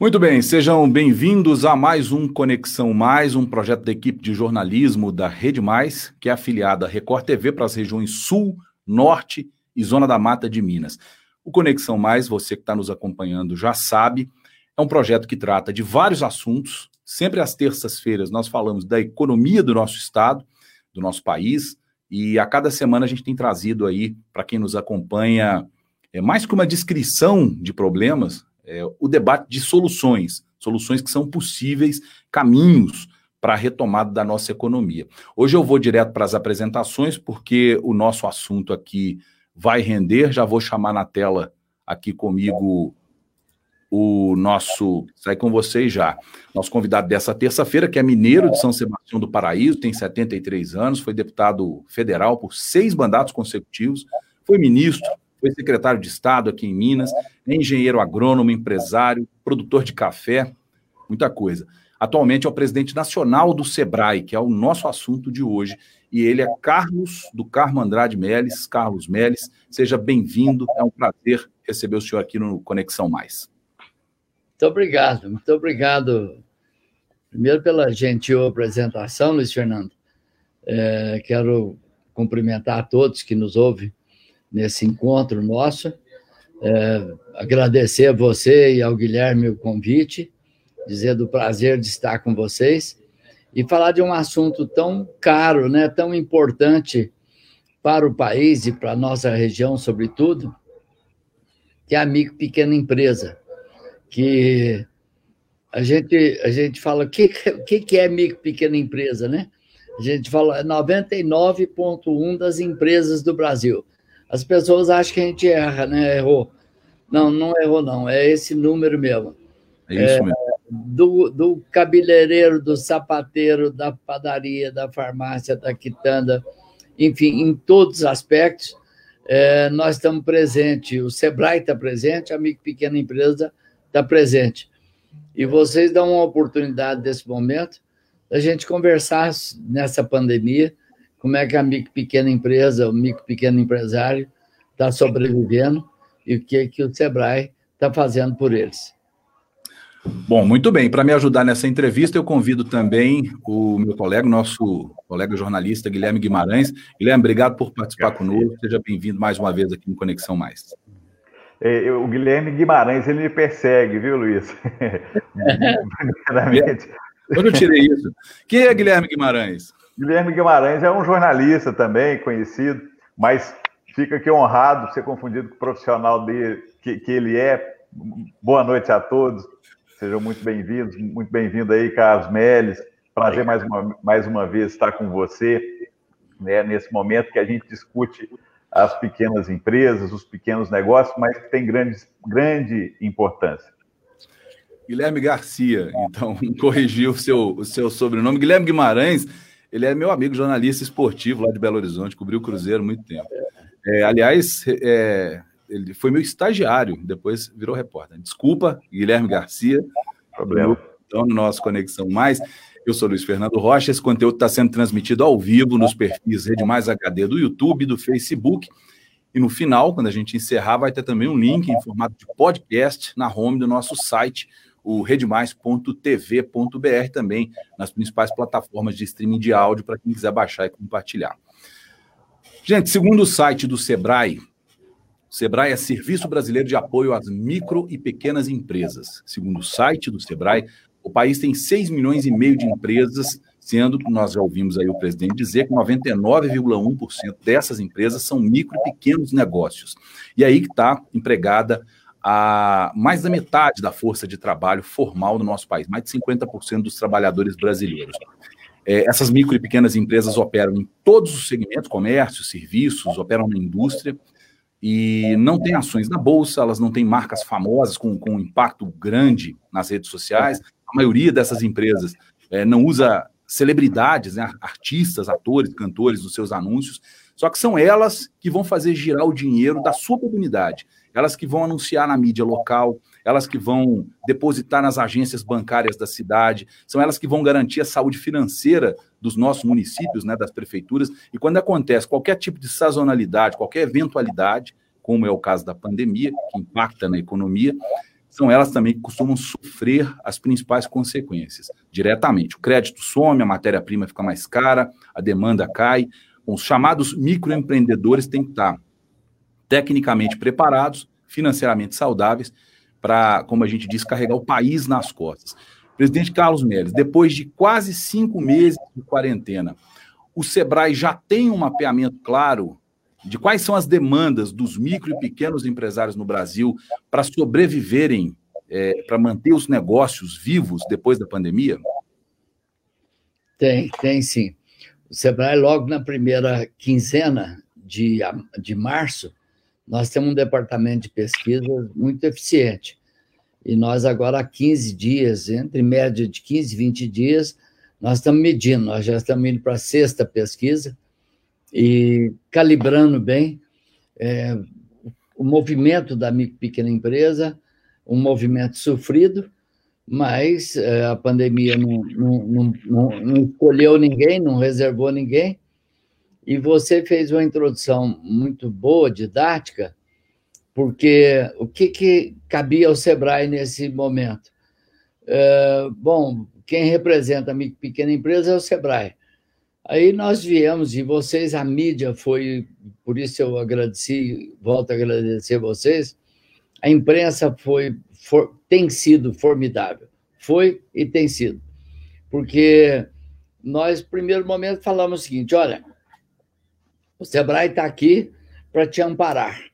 Muito bem, sejam bem-vindos a mais um Conexão Mais, um projeto da equipe de jornalismo da Rede Mais, que é afiliada à Record TV para as regiões Sul, Norte e Zona da Mata de Minas. O Conexão Mais, você que está nos acompanhando já sabe, é um projeto que trata de vários assuntos. Sempre às terças-feiras nós falamos da economia do nosso estado, do nosso país, e a cada semana a gente tem trazido aí, para quem nos acompanha, é mais que uma descrição de problemas, é, o debate de soluções, soluções que são possíveis, caminhos para a retomada da nossa economia. Hoje eu vou direto para as apresentações, porque o nosso assunto aqui vai render. Já vou chamar na tela aqui comigo o nosso. Sai com vocês já. Nosso convidado dessa terça-feira, que é mineiro de São Sebastião do Paraíso, tem 73 anos, foi deputado federal por seis mandatos consecutivos, foi ministro, foi secretário de Estado aqui em Minas, é engenheiro agrônomo, empresário, produtor de café, muita coisa. Atualmente é o presidente nacional do SEBRAE, que é o nosso assunto de hoje, e ele é Carlos do Carmo Andrade Meles. Carlos Meles, seja bem-vindo, é um prazer receber o senhor aqui no Conexão Mais. Muito obrigado, muito obrigado. Primeiro pela gentil apresentação, Luiz Fernando. É, quero cumprimentar a todos que nos ouvem nesse encontro nosso. É, agradecer a você e ao Guilherme o convite, dizer do prazer de estar com vocês e falar de um assunto tão caro, né, tão importante para o país e para a nossa região, sobretudo, que é a micro pequena empresa, que a gente, a gente fala, o que, que, é micro pequena empresa, né? A gente fala 99,1% das empresas do Brasil. As pessoas acham que a gente erra, né? Errou. Não, não errou, não. É esse número mesmo. É isso mesmo. É, do, do cabeleireiro, do sapateiro, da padaria, da farmácia, da quitanda, enfim, em todos os aspectos, é, nós estamos presentes. O Sebrae está presente, a micro pequena empresa está presente. E vocês dão uma oportunidade desse momento da gente conversar nessa pandemia como é que a micro pequena empresa, o micro pequeno empresário está sobrevivendo e o que, que o Sebrae está fazendo por eles. Bom, muito bem. Para me ajudar nessa entrevista, eu convido também o meu colega, nosso colega jornalista Guilherme Guimarães. Guilherme, obrigado por participar conosco. Seja bem-vindo mais uma vez aqui no Conexão Mais. É, o Guilherme Guimarães, ele me persegue, viu, Luiz? Quando eu tirei isso. Quem é Guilherme Guimarães? Guilherme Guimarães é um jornalista também, conhecido, mas fica aqui honrado ser confundido com o profissional dele, que, que ele é. Boa noite a todos, sejam muito bem-vindos, muito bem-vindo aí, Carlos Meles. Prazer mais uma, mais uma vez estar com você, né, nesse momento que a gente discute as pequenas empresas, os pequenos negócios, mas que tem grande, grande importância. Guilherme Garcia, então, corrigiu o seu, o seu sobrenome. Guilherme Guimarães ele é meu amigo jornalista esportivo lá de Belo Horizonte, cobriu o Cruzeiro há muito tempo. É, aliás, é, ele foi meu estagiário, depois virou repórter. Desculpa, Guilherme Garcia. Problema. Então, no nosso Conexão Mais. Eu sou Luiz Fernando Rocha. Esse conteúdo está sendo transmitido ao vivo nos perfis Rede Mais HD do YouTube, do Facebook. E no final, quando a gente encerrar, vai ter também um link em formato de podcast na home do nosso site o redemais.tv.br também nas principais plataformas de streaming de áudio para quem quiser baixar e compartilhar. Gente, segundo o site do Sebrae, o Sebrae é Serviço Brasileiro de Apoio às Micro e Pequenas Empresas. Segundo o site do Sebrae, o país tem 6 milhões e meio de empresas, sendo que nós já ouvimos aí o presidente dizer que 99,1% dessas empresas são micro e pequenos negócios. E aí que está empregada a mais da metade da força de trabalho formal no nosso país, mais de 50% dos trabalhadores brasileiros. É, essas micro e pequenas empresas operam em todos os segmentos, comércio, serviços, operam na indústria e não têm ações na bolsa, elas não têm marcas famosas com, com impacto grande nas redes sociais. A maioria dessas empresas é, não usa celebridades, né, artistas, atores, cantores nos seus anúncios, só que são elas que vão fazer girar o dinheiro da sua comunidade elas que vão anunciar na mídia local, elas que vão depositar nas agências bancárias da cidade, são elas que vão garantir a saúde financeira dos nossos municípios, né, das prefeituras. E quando acontece qualquer tipo de sazonalidade, qualquer eventualidade, como é o caso da pandemia, que impacta na economia, são elas também que costumam sofrer as principais consequências, diretamente. O crédito some, a matéria-prima fica mais cara, a demanda cai. Os chamados microempreendedores têm que estar tecnicamente preparados, financeiramente saudáveis, para, como a gente diz, carregar o país nas costas. Presidente Carlos Melles, depois de quase cinco meses de quarentena, o Sebrae já tem um mapeamento claro de quais são as demandas dos micro e pequenos empresários no Brasil para sobreviverem, é, para manter os negócios vivos depois da pandemia? Tem, tem sim. O Sebrae, logo na primeira quinzena de, de março, nós temos um departamento de pesquisa muito eficiente. E nós agora há 15 dias, entre média de 15 e 20 dias, nós estamos medindo, nós já estamos indo para a sexta pesquisa e calibrando bem é, o movimento da micro pequena empresa, um movimento sofrido, mas é, a pandemia não, não, não, não escolheu ninguém, não reservou ninguém, e você fez uma introdução muito boa, didática, porque o que, que cabia ao Sebrae nesse momento? É, bom, quem representa a pequena empresa é o Sebrae. Aí nós viemos, e vocês, a mídia foi, por isso eu agradeci, volto a agradecer vocês, a imprensa foi, for, tem sido formidável, foi e tem sido. Porque nós, primeiro momento, falamos o seguinte: olha, o Sebrae está aqui para te amparar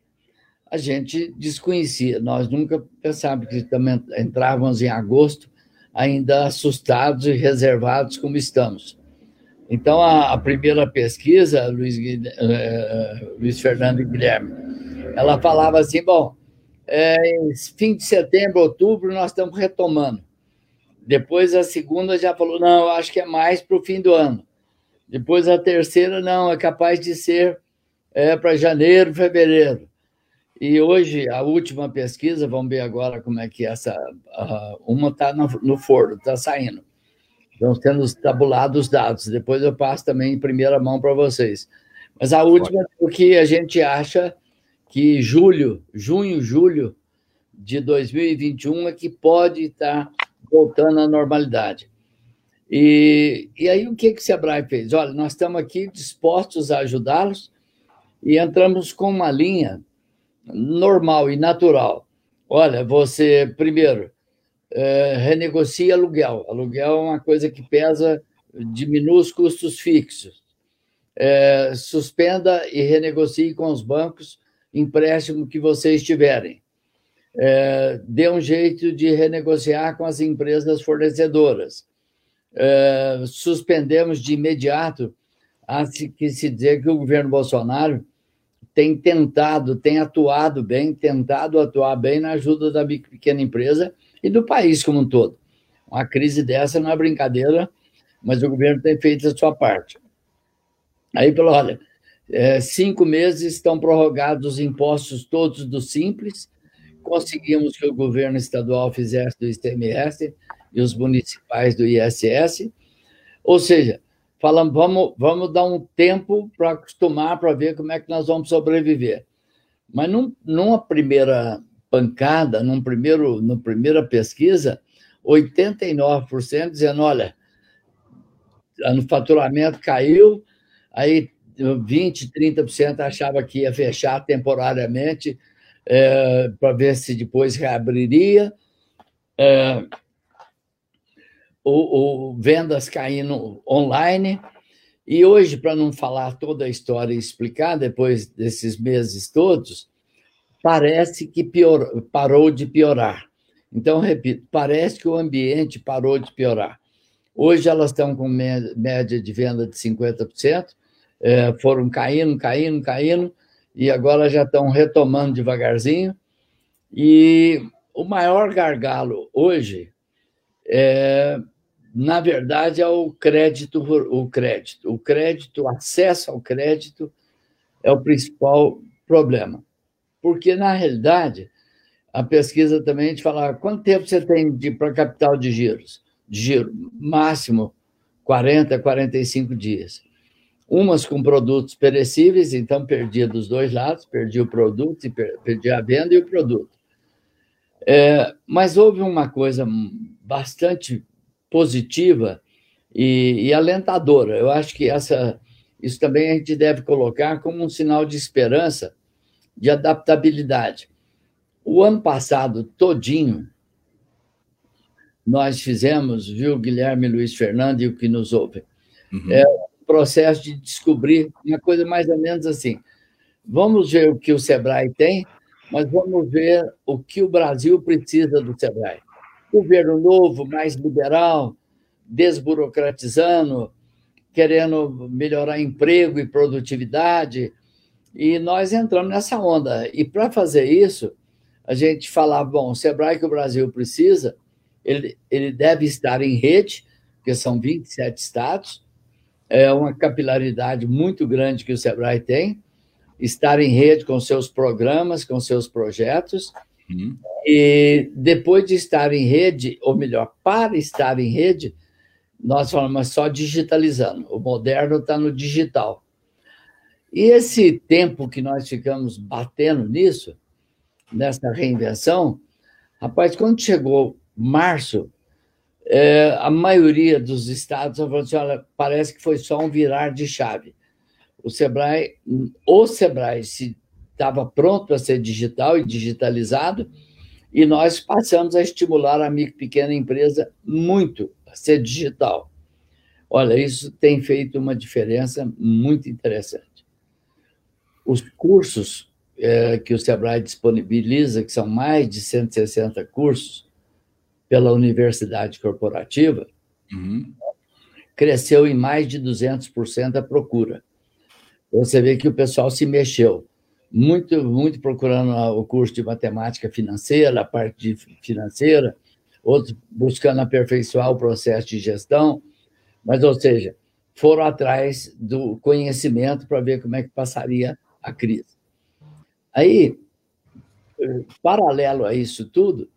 a gente desconhecia. Nós nunca pensávamos que também entrávamos em agosto ainda assustados e reservados como estamos. Então, a, a primeira pesquisa, Luiz, uh, Luiz Fernando e Guilherme, ela falava assim, bom, é, fim de setembro, outubro, nós estamos retomando. Depois a segunda já falou, não, acho que é mais para o fim do ano. Depois a terceira, não, é capaz de ser é, para janeiro, fevereiro. E hoje, a última pesquisa, vamos ver agora como é que essa. Uh, uma está no, no, forno, está saindo. Estão sendo tabulados os dados. Depois eu passo também em primeira mão para vocês. Mas a última, porque a gente acha que julho, junho, julho de 2021 é que pode estar voltando à normalidade. E, e aí o que, que o Sebrae fez? Olha, nós estamos aqui dispostos a ajudá-los e entramos com uma linha normal e natural. Olha, você, primeiro, é, renegocia aluguel. Aluguel é uma coisa que pesa, diminui os custos fixos. É, suspenda e renegocie com os bancos empréstimo que vocês tiverem. É, dê um jeito de renegociar com as empresas fornecedoras. É, suspendemos de imediato a que se dizer que o governo Bolsonaro tem tentado, tem atuado bem, tentado atuar bem na ajuda da pequena empresa e do país como um todo. Uma crise dessa não é brincadeira, mas o governo tem feito a sua parte. Aí falou: olha, é, cinco meses estão prorrogados os impostos todos do Simples, conseguimos que o governo estadual fizesse do ICMS e os municipais do ISS, ou seja, falamos, vamos, vamos dar um tempo para acostumar, para ver como é que nós vamos sobreviver. Mas num, numa primeira pancada, num primeiro, numa primeira pesquisa, 89% dizendo, olha, o faturamento caiu, aí 20%, 30% achava que ia fechar temporariamente é, para ver se depois reabriria. É, o, o vendas caindo online. E hoje, para não falar toda a história e explicar, depois desses meses todos, parece que pior, parou de piorar. Então, repito, parece que o ambiente parou de piorar. Hoje elas estão com média de venda de 50%, é, foram caindo, caindo, caindo, e agora já estão retomando devagarzinho. E o maior gargalo hoje é na verdade, é o crédito, o crédito. O crédito, o acesso ao crédito é o principal problema. Porque, na realidade, a pesquisa também a gente fala quanto tempo você tem para capital de giros? De giro, máximo 40, 45 dias. Umas com produtos perecíveis, então perdi dos dois lados, perdi o produto, perdi a venda e o produto. É, mas houve uma coisa bastante positiva e, e, alentadora. Eu acho que essa, isso também a gente deve colocar como um sinal de esperança, de adaptabilidade. O ano passado todinho, nós fizemos, viu, Guilherme Luiz Fernando e o que nos ouve, uhum. é um processo de descobrir uma coisa mais ou menos assim. Vamos ver o que o Sebrae tem, mas vamos ver o que o Brasil precisa do Sebrae. Governo novo, mais liberal, desburocratizando, querendo melhorar emprego e produtividade. E nós entramos nessa onda. E para fazer isso, a gente falava: bom, o Sebrae que o Brasil precisa, ele, ele deve estar em rede, porque são 27 estados, é uma capilaridade muito grande que o Sebrae tem, estar em rede com seus programas, com seus projetos. Uhum. E depois de estar em rede, ou melhor, para estar em rede, nós falamos só digitalizando. O moderno está no digital. E esse tempo que nós ficamos batendo nisso, nessa reinvenção, rapaz, quando chegou março, é, a maioria dos estados falou assim: olha, parece que foi só um virar de chave. O Sebrae, o Sebrae se estava pronto para ser digital e digitalizado, e nós passamos a estimular a micro pequena empresa muito a ser digital. Olha, isso tem feito uma diferença muito interessante. Os cursos é, que o Sebrae disponibiliza, que são mais de 160 cursos pela Universidade Corporativa, uhum. cresceu em mais de 200% a procura. Você vê que o pessoal se mexeu muito, muito procurando o curso de matemática financeira, a parte financeira, outros buscando aperfeiçoar o processo de gestão, mas, ou seja, foram atrás do conhecimento para ver como é que passaria a crise. Aí, paralelo a isso tudo,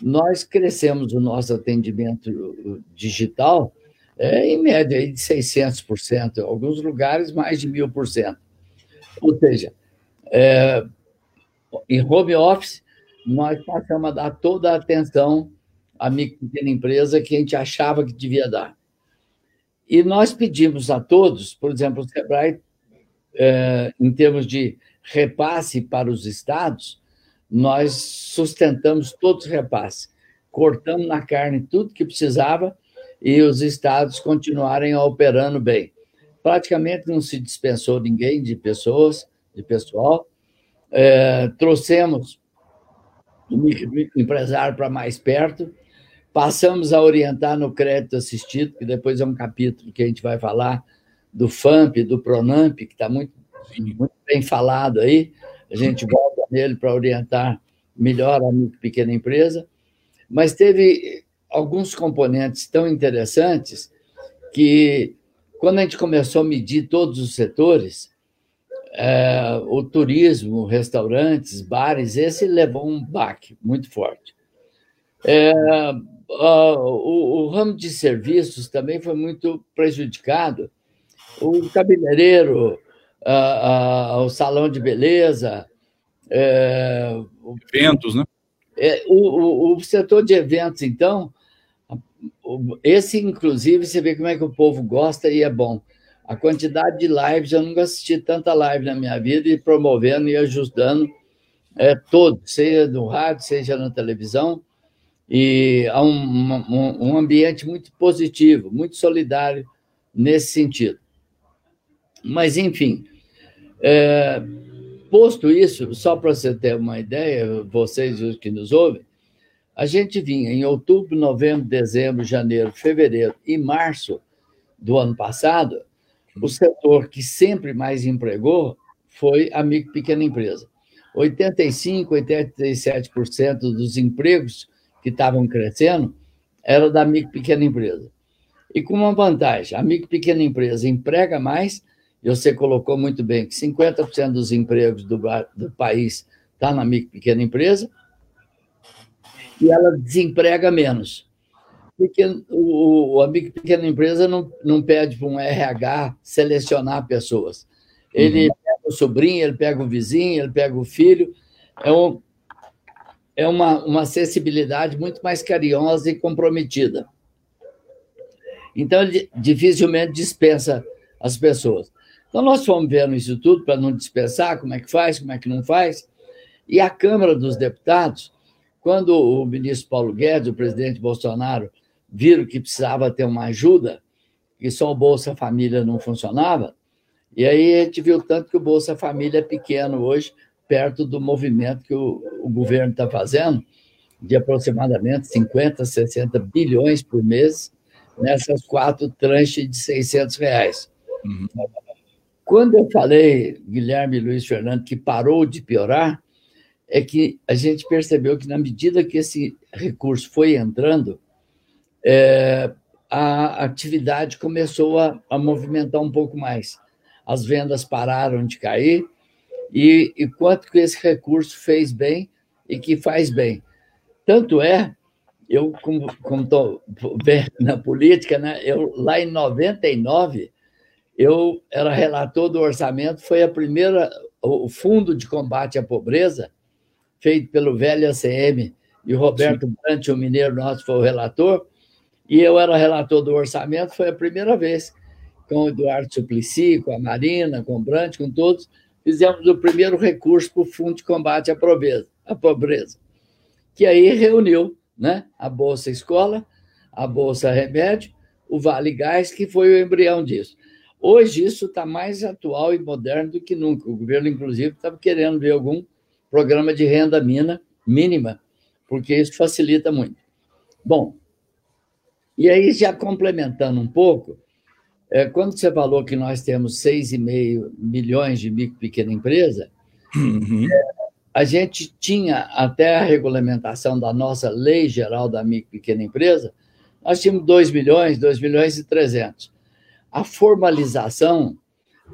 nós crescemos o nosso atendimento digital é, em média de 600%, em alguns lugares mais de 1.000%. Ou seja, é, em home office, nós passamos a dar toda a atenção à pequena empresa que a gente achava que devia dar. E nós pedimos a todos, por exemplo, o Sebrae, é, em termos de repasse para os estados, nós sustentamos todos os repasses, cortamos na carne tudo que precisava e os estados continuarem operando bem. Praticamente não se dispensou ninguém de pessoas, de pessoal. É, trouxemos o empresário para mais perto, passamos a orientar no crédito assistido, que depois é um capítulo que a gente vai falar do FAMP, do PRONAMP, que está muito, muito bem falado aí. A gente volta nele para orientar melhor a micro pequena empresa. Mas teve alguns componentes tão interessantes que, quando a gente começou a medir todos os setores, é, o turismo, restaurantes, bares, esse levou um baque muito forte. É, o, o, ramo de serviços também foi muito prejudicado. O cabeleireiro, o salão de beleza. É, eventos, né? É, o, o, o setor de eventos, então, esse, inclusive, você vê como é que o povo gosta e é bom a quantidade de lives, eu nunca assisti tanta live na minha vida e promovendo e ajudando é, todo, seja no rádio, seja na televisão, e há um, um, um ambiente muito positivo, muito solidário nesse sentido. Mas, enfim, é, posto isso, só para você ter uma ideia, vocês os que nos ouvem, a gente vinha em outubro, novembro, dezembro, janeiro, fevereiro e março do ano passado, o setor que sempre mais empregou foi a micro pequena empresa. 85%, 87% dos empregos que estavam crescendo era da micro pequena empresa. E com uma vantagem, a micro pequena empresa emprega mais, e você colocou muito bem que 50% dos empregos do, do país está na micro pequena empresa, e ela desemprega menos porque o, o amigo pequena empresa não, não pede para um RH selecionar pessoas. Ele uhum. pega o sobrinho, ele pega o vizinho, ele pega o filho. É um, é uma, uma acessibilidade muito mais carinhosa e comprometida. Então, ele dificilmente dispensa as pessoas. Então, nós fomos vendo isso tudo para não dispensar, como é que faz, como é que não faz. E a Câmara dos Deputados, quando o ministro Paulo Guedes, o presidente Bolsonaro, viram que precisava ter uma ajuda, que só o Bolsa Família não funcionava, e aí a gente viu tanto que o Bolsa Família é pequeno hoje, perto do movimento que o, o governo está fazendo, de aproximadamente 50, 60 bilhões por mês, nessas quatro tranches de 600 reais. Uhum. Quando eu falei, Guilherme Luiz Fernando, que parou de piorar, é que a gente percebeu que, na medida que esse recurso foi entrando, é, a atividade começou a, a, movimentar um pouco mais. As vendas pararam de cair, e, e quanto que esse recurso fez bem e que faz bem. Tanto é, eu, como estou na política, né, eu, lá em 99, eu era relator do orçamento, foi a primeira, o Fundo de Combate à Pobreza, feito pelo velho ACM, e o Roberto Brant, o mineiro nosso, foi o relator, e eu era relator do orçamento, foi a primeira vez, com o Eduardo Suplicy, com a Marina, com o Brant, com todos, fizemos o primeiro recurso para o Fundo de Combate à Pobreza, à pobreza que aí reuniu né, a Bolsa Escola, a Bolsa Remédio, o Vale Gás, que foi o embrião disso. Hoje isso está mais atual e moderno do que nunca. O governo, inclusive, estava querendo ver algum programa de renda mina, mínima, porque isso facilita muito. Bom, e aí, já complementando um pouco, é, quando você falou que nós temos 6,5 milhões de micro e pequena empresa, uhum. é, a gente tinha, até a regulamentação da nossa Lei Geral da Micro e Pequena Empresa, nós tínhamos 2 milhões, 2 milhões e 300. A formalização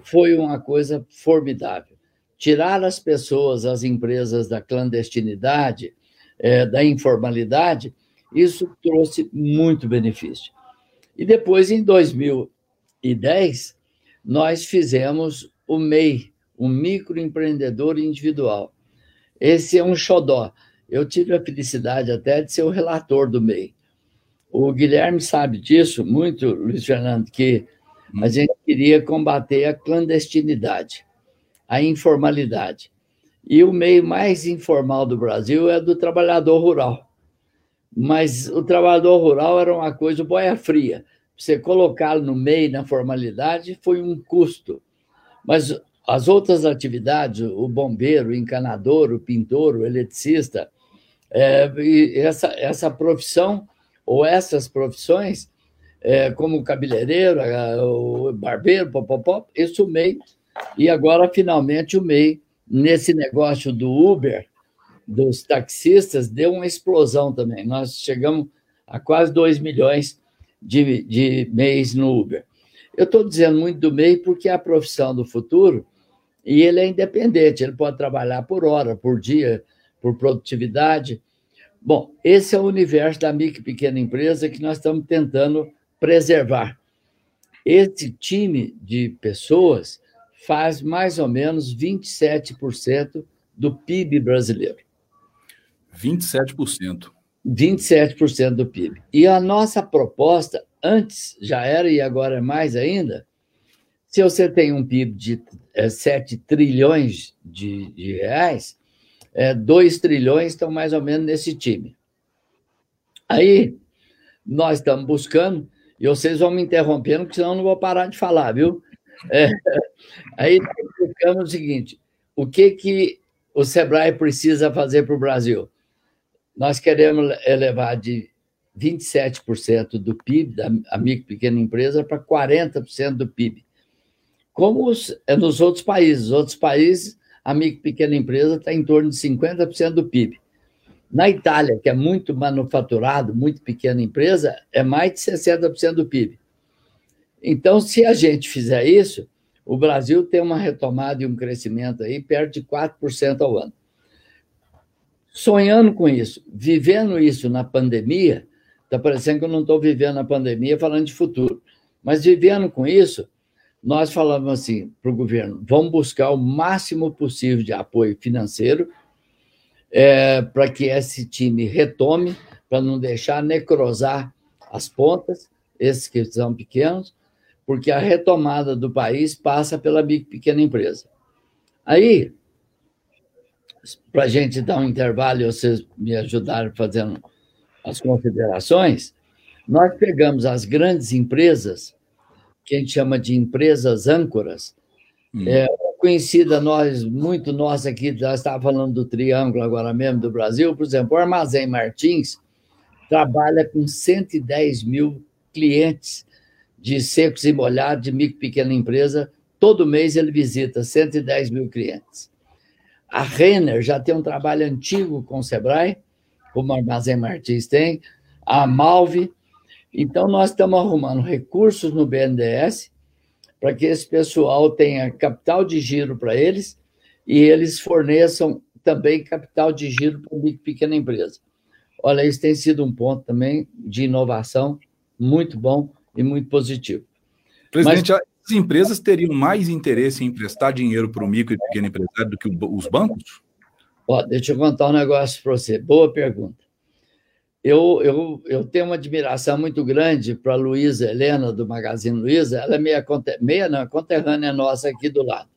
foi uma coisa formidável. Tirar as pessoas, as empresas da clandestinidade, é, da informalidade, isso trouxe muito benefício. E depois, em 2010, nós fizemos o MEI, o microempreendedor individual. Esse é um xodó. Eu tive a felicidade até de ser o relator do MEI. O Guilherme sabe disso muito, Luiz Fernando, que a gente queria combater a clandestinidade, a informalidade. E o meio mais informal do Brasil é do trabalhador rural mas o trabalhador rural era uma coisa boia fria. Você colocá-lo no meio, na formalidade, foi um custo. Mas as outras atividades, o bombeiro, o encanador, o pintor, o eletricista, é, essa, essa profissão, ou essas profissões, é, como o cabeleireiro, o barbeiro, popopó, isso o MEI. E agora, finalmente, o MEI, nesse negócio do Uber, dos taxistas deu uma explosão também. Nós chegamos a quase 2 milhões de, de mês no Uber. Eu estou dizendo muito do MEI porque é a profissão do futuro e ele é independente, ele pode trabalhar por hora, por dia, por produtividade. Bom, esse é o universo da micro e pequena empresa que nós estamos tentando preservar. Esse time de pessoas faz mais ou menos 27% do PIB brasileiro. 27%. 27% do PIB. E a nossa proposta, antes já era e agora é mais ainda, se você tem um PIB de é, 7 trilhões de, de reais, é, 2 trilhões estão mais ou menos nesse time. Aí, nós estamos buscando, e vocês vão me interrompendo, porque senão eu não vou parar de falar, viu? É, aí, buscamos o seguinte, o que, que o Sebrae precisa fazer para o Brasil? Nós queremos elevar de 27% do PIB da micro e pequena empresa para 40% do PIB. Como os, é nos outros países. Os outros países, a micro e pequena empresa está em torno de 50% do PIB. Na Itália, que é muito manufaturado, muito pequena empresa, é mais de 60% do PIB. Então, se a gente fizer isso, o Brasil tem uma retomada e um crescimento aí perto de 4% ao ano sonhando com isso, vivendo isso na pandemia, está parecendo que eu não estou vivendo a pandemia falando de futuro, mas vivendo com isso, nós falamos assim para o governo: vamos buscar o máximo possível de apoio financeiro, é, para que esse time retome, para não deixar necrosar as pontas, esses que são pequenos, porque a retomada do país passa pela pequena empresa. Aí, para a gente dar um intervalo e vocês me ajudarem fazendo as considerações, nós pegamos as grandes empresas, que a gente chama de empresas âncoras, hum. é, conhecida nós, muito nós aqui, já estava falando do Triângulo agora mesmo do Brasil, por exemplo, o Armazém Martins trabalha com 110 mil clientes de secos e molhados de micro e pequena empresa. Todo mês ele visita 110 mil clientes. A Renner já tem um trabalho antigo com o Sebrae, como o Armazém Martins tem, a Malve. Então, nós estamos arrumando recursos no BNDES para que esse pessoal tenha capital de giro para eles e eles forneçam também capital de giro para uma pequena empresa. Olha, isso tem sido um ponto também de inovação muito bom e muito positivo. Presidente, Mas... as empresas teriam mais interesse em emprestar dinheiro para o micro e pequeno empresário do que os bancos? Ó, deixa eu contar um negócio para você. Boa pergunta. Eu, eu, eu tenho uma admiração muito grande para a Luísa Helena, do Magazine Luiza. Ela é meia, meia não, conterrânea nossa aqui do lado.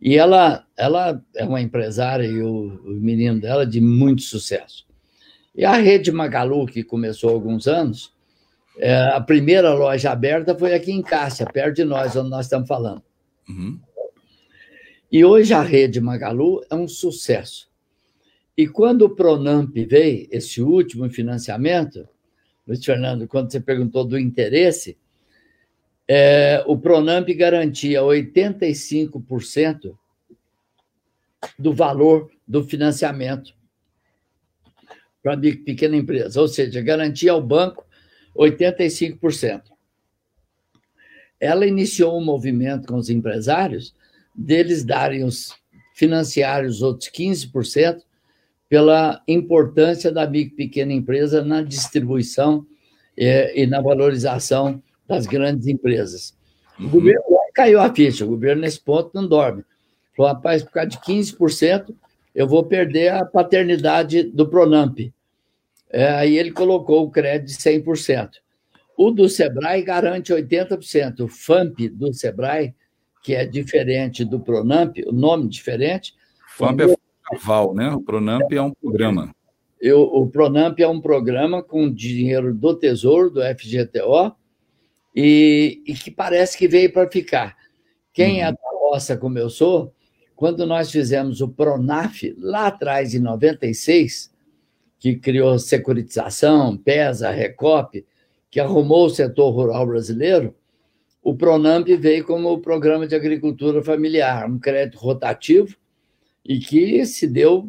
E ela, ela é uma empresária e o, o menino dela de muito sucesso. E a rede Magalu, que começou há alguns anos, é, a primeira loja aberta foi aqui em Cássia, perto de nós, onde nós estamos falando. Uhum. E hoje a rede Magalu é um sucesso. E quando o Pronamp veio, esse último financiamento, Luiz Fernando, quando você perguntou do interesse, é, o Pronamp garantia 85% do valor do financiamento para a pequena empresa, ou seja, garantia ao banco 85%. Ela iniciou um movimento com os empresários deles darem os financiar os outros 15% pela importância da micro pequena empresa na distribuição é, e na valorização das grandes empresas. O governo caiu a ficha, o governo nesse ponto não dorme. Falou, rapaz, por causa de 15%, eu vou perder a paternidade do Pronamp. É, aí ele colocou o crédito de 100%. O do Sebrae garante 80%. O FAMP do Sebrae, que é diferente do Pronamp, o nome diferente. FAMP é Val, né? O Pronamp é um programa. Eu, o Pronamp é um programa com dinheiro do Tesouro, do FGTO, e, e que parece que veio para ficar. Quem é uhum. é da roça, como eu sou, quando nós fizemos o Pronaf, lá atrás, em 96, que criou securitização, PESA, Recop, que arrumou o setor rural brasileiro, o Pronamp veio como o Programa de Agricultura Familiar, um crédito rotativo, e que se deu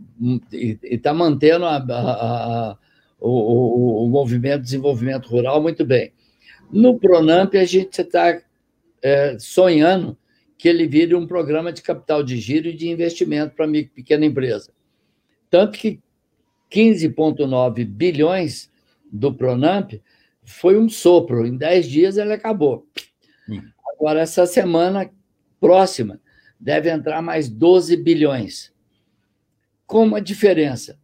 e está mantendo a, a, a, o, o, movimento de desenvolvimento rural muito bem. No Pronamp, a gente está é, sonhando que ele vire um programa de capital de giro e de investimento para micro pequena empresa. Tanto que 15,9 bilhões do Pronamp foi um sopro. Em 10 dias ele acabou. Hum. Agora, essa semana próxima, deve entrar mais 12 bilhões. Com uma diferença: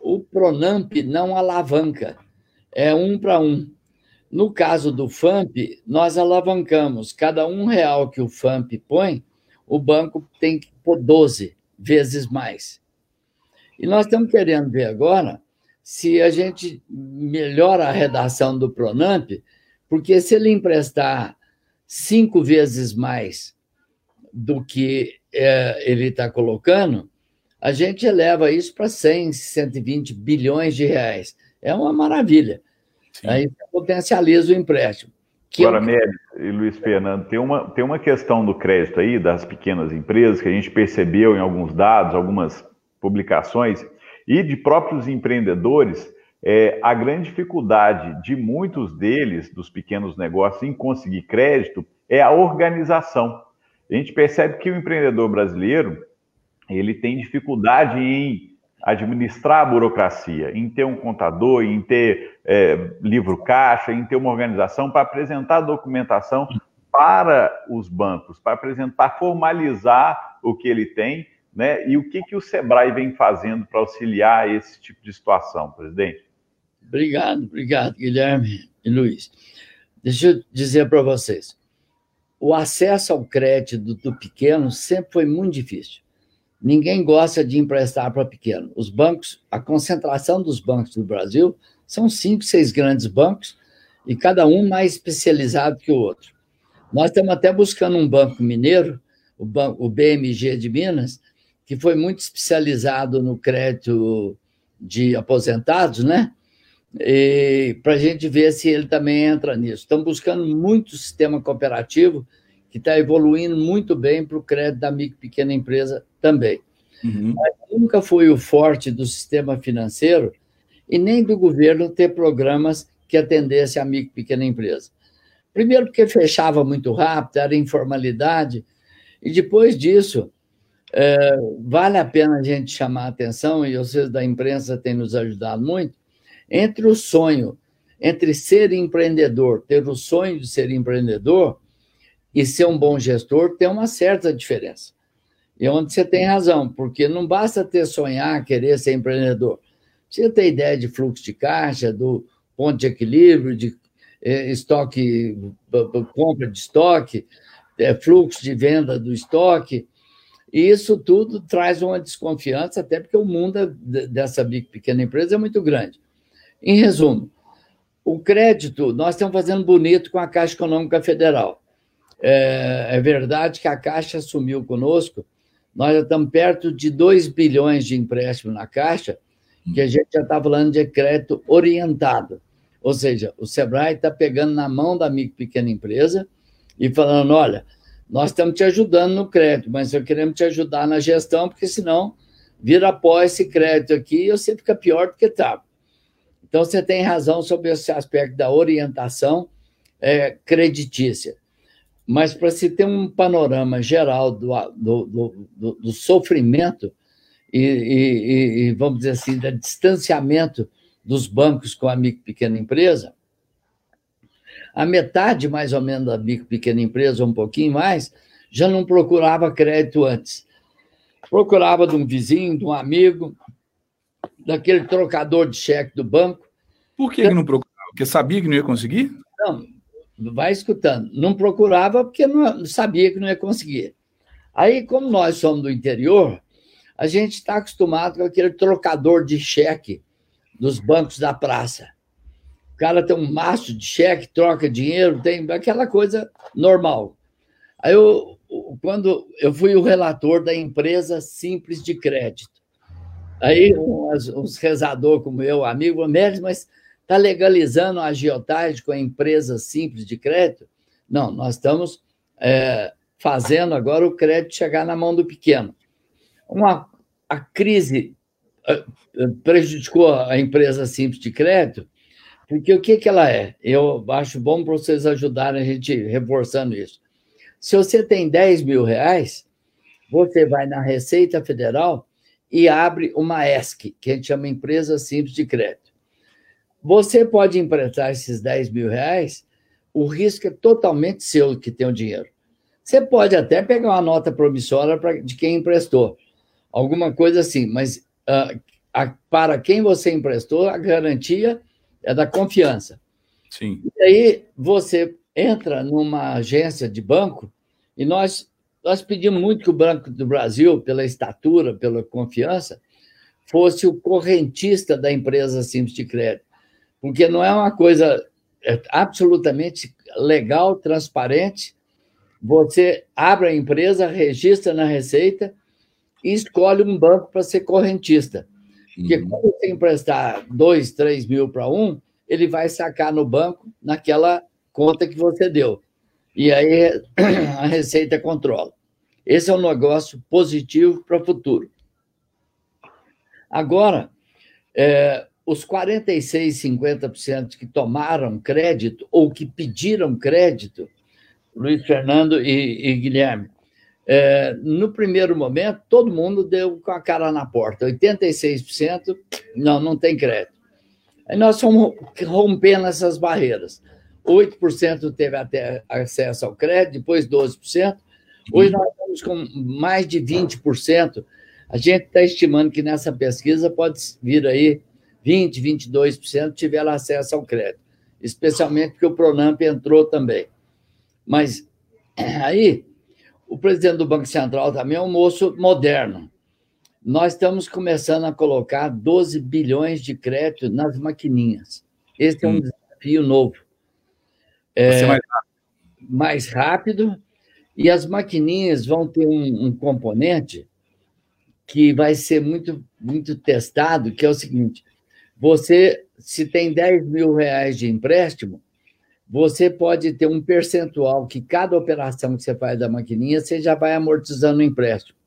o Pronamp não alavanca, é um para um. No caso do FAMP, nós alavancamos. Cada um real que o FAMP põe, o banco tem que pôr 12 vezes mais. E nós estamos querendo ver agora se a gente melhora a redação do Pronamp, porque se ele emprestar cinco vezes mais do que é, ele está colocando, a gente eleva isso para 100, 120 bilhões de reais. É uma maravilha. Sim. Aí potencializa o empréstimo. Que Agora, eu... e Luiz Fernando, tem uma, tem uma questão do crédito aí, das pequenas empresas, que a gente percebeu em alguns dados, algumas publicações, e de próprios empreendedores, é, a grande dificuldade de muitos deles, dos pequenos negócios, em conseguir crédito, é a organização. A gente percebe que o empreendedor brasileiro ele tem dificuldade em administrar a burocracia, em ter um contador, em ter é, livro caixa, em ter uma organização para apresentar documentação para os bancos, para apresentar, formalizar o que ele tem, né? E o que, que o Sebrae vem fazendo para auxiliar esse tipo de situação, presidente? Obrigado, obrigado, Guilherme e Luiz. Deixa eu dizer para vocês: o acesso ao crédito do pequeno sempre foi muito difícil. Ninguém gosta de emprestar para pequeno. Os bancos, a concentração dos bancos do Brasil são cinco, seis grandes bancos e cada um mais especializado que o outro. Nós estamos até buscando um banco mineiro, o, o BMG de Minas, que foi muito especializado no crédito de aposentados, né? Para a gente ver se ele também entra nisso. Estamos buscando muito sistema cooperativo que está evoluindo muito bem para o crédito da micro e pequena empresa também. Uhum. Mas nunca foi o forte do sistema financeiro e nem do governo ter programas que atendessem a micro e pequena empresa. Primeiro, porque fechava muito rápido, era informalidade, e depois disso, é, vale a pena a gente chamar a atenção, e vocês da imprensa têm nos ajudado muito, entre o sonho, entre ser empreendedor, ter o sonho de ser empreendedor, e ser um bom gestor tem uma certa diferença. E onde você tem razão, porque não basta ter sonhar, querer ser empreendedor. Você tem ideia de fluxo de caixa, do ponto de equilíbrio, de eh, estoque, compra de estoque, eh, fluxo de venda do estoque. E isso tudo traz uma desconfiança, até porque o mundo dessa pequena empresa é muito grande. Em resumo, o crédito, nós estamos fazendo bonito com a Caixa Econômica Federal. É, é verdade que a Caixa assumiu conosco, nós já estamos perto de 2 bilhões de empréstimo na Caixa, que a gente já está falando de crédito orientado. Ou seja, o Sebrae está pegando na mão da micro pequena empresa e falando: olha, nós estamos te ajudando no crédito, mas eu queremos te ajudar na gestão, porque senão vira após esse crédito aqui e você fica pior do que estava. Tá. Então, você tem razão sobre esse aspecto da orientação é, creditícia. Mas para se ter um panorama geral do, do, do, do sofrimento e, e, e, vamos dizer assim, do distanciamento dos bancos com a micro pequena empresa, a metade, mais ou menos, da pequena empresa, um pouquinho mais, já não procurava crédito antes. Procurava de um vizinho, de um amigo, daquele trocador de cheque do banco. Por que, que não procurava? Porque sabia que não ia conseguir? Não, vai escutando. Não procurava porque não sabia que não ia conseguir. Aí, como nós somos do interior, a gente está acostumado com aquele trocador de cheque dos bancos da praça. Cara tem um maço de cheque, troca dinheiro, tem aquela coisa normal. Aí, eu, quando eu fui o relator da empresa simples de crédito, aí uns, uns rezador como eu, amigo, mas Está legalizando a agiotagem com a empresa simples de crédito? Não, nós estamos é, fazendo agora o crédito chegar na mão do pequeno. Uma, a crise é, prejudicou a empresa simples de crédito, porque o que, que ela é? Eu acho bom para vocês ajudarem a gente reforçando isso. Se você tem 10 mil reais, você vai na Receita Federal e abre uma ESC, que a gente chama Empresa Simples de Crédito. Você pode emprestar esses 10 mil reais, o risco é totalmente seu que tem o dinheiro. Você pode até pegar uma nota promissória pra, de quem emprestou, alguma coisa assim, mas uh, a, para quem você emprestou, a garantia é da confiança. Sim. E aí você entra numa agência de banco e nós, nós pedimos muito que o Banco do Brasil, pela estatura, pela confiança, fosse o correntista da empresa Simples de Crédito porque não é uma coisa é absolutamente legal, transparente. Você abre a empresa, registra na Receita e escolhe um banco para ser correntista. Porque uhum. quando você emprestar dois, três mil para um, ele vai sacar no banco naquela conta que você deu. E aí a Receita controla. Esse é um negócio positivo para o futuro. Agora, é, os 46, 50% que tomaram crédito ou que pediram crédito, Luiz Fernando e, e Guilherme, é, no primeiro momento, todo mundo deu com a cara na porta. 86% não, não tem crédito. Aí nós fomos rompendo essas barreiras. 8% teve até acesso ao crédito, depois 12%. Hoje nós estamos com mais de 20% A gente está estimando que nessa pesquisa pode vir aí 20%, 22% tiver acesso ao crédito, especialmente porque o Pronamp entrou também. Mas aí, o presidente do Banco Central também é um moço moderno. Nós estamos começando a colocar 12 bilhões de crédito nas maquininhas. Esse é um hum. desafio novo. É, mais rápido. mais rápido, e as maquininhas vão ter um, um componente que vai ser muito, muito testado, que é o seguinte: você, se tem 10 mil reais de empréstimo, você pode ter um percentual que cada operação que você faz da maquininha, você já vai amortizando o empréstimo.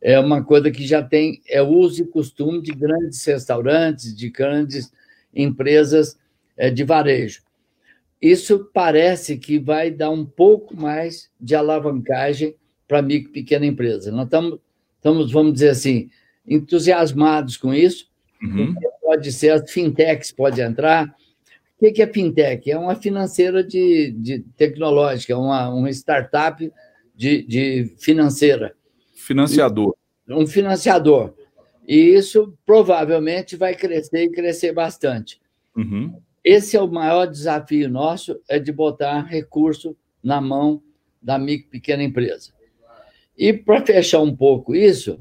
É uma coisa que já tem, é uso e costume de grandes restaurantes, de grandes empresas é, de varejo. Isso parece que vai dar um pouco mais de alavancagem para micro e pequena empresa. Nós estamos, estamos, vamos dizer assim, entusiasmados com isso, Uhum. Pode ser, as fintechs pode entrar. O que é fintech? É uma financeira de, de tecnológica, uma, uma startup de, de financeira. Financiador. Um financiador. E isso provavelmente vai crescer e crescer bastante. Uhum. Esse é o maior desafio nosso, é de botar recurso na mão da micro pequena empresa. E para fechar um pouco isso,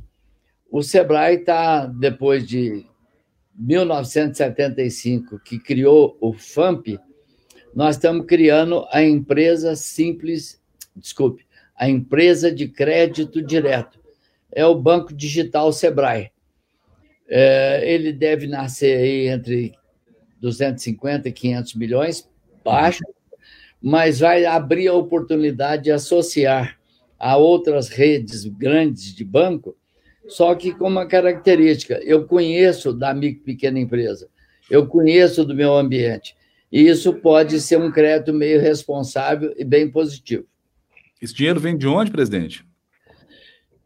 o Sebrae está, depois de 1975, que criou o FAMP, nós estamos criando a empresa simples, desculpe, a empresa de crédito direto. É o Banco Digital Sebrae. É, ele deve nascer aí entre 250 e 500 milhões, baixo, mas vai abrir a oportunidade de associar a outras redes grandes de banco só que com uma característica: eu conheço da micro pequena empresa, eu conheço do meu ambiente. E isso pode ser um crédito meio responsável e bem positivo. Esse dinheiro vem de onde, presidente?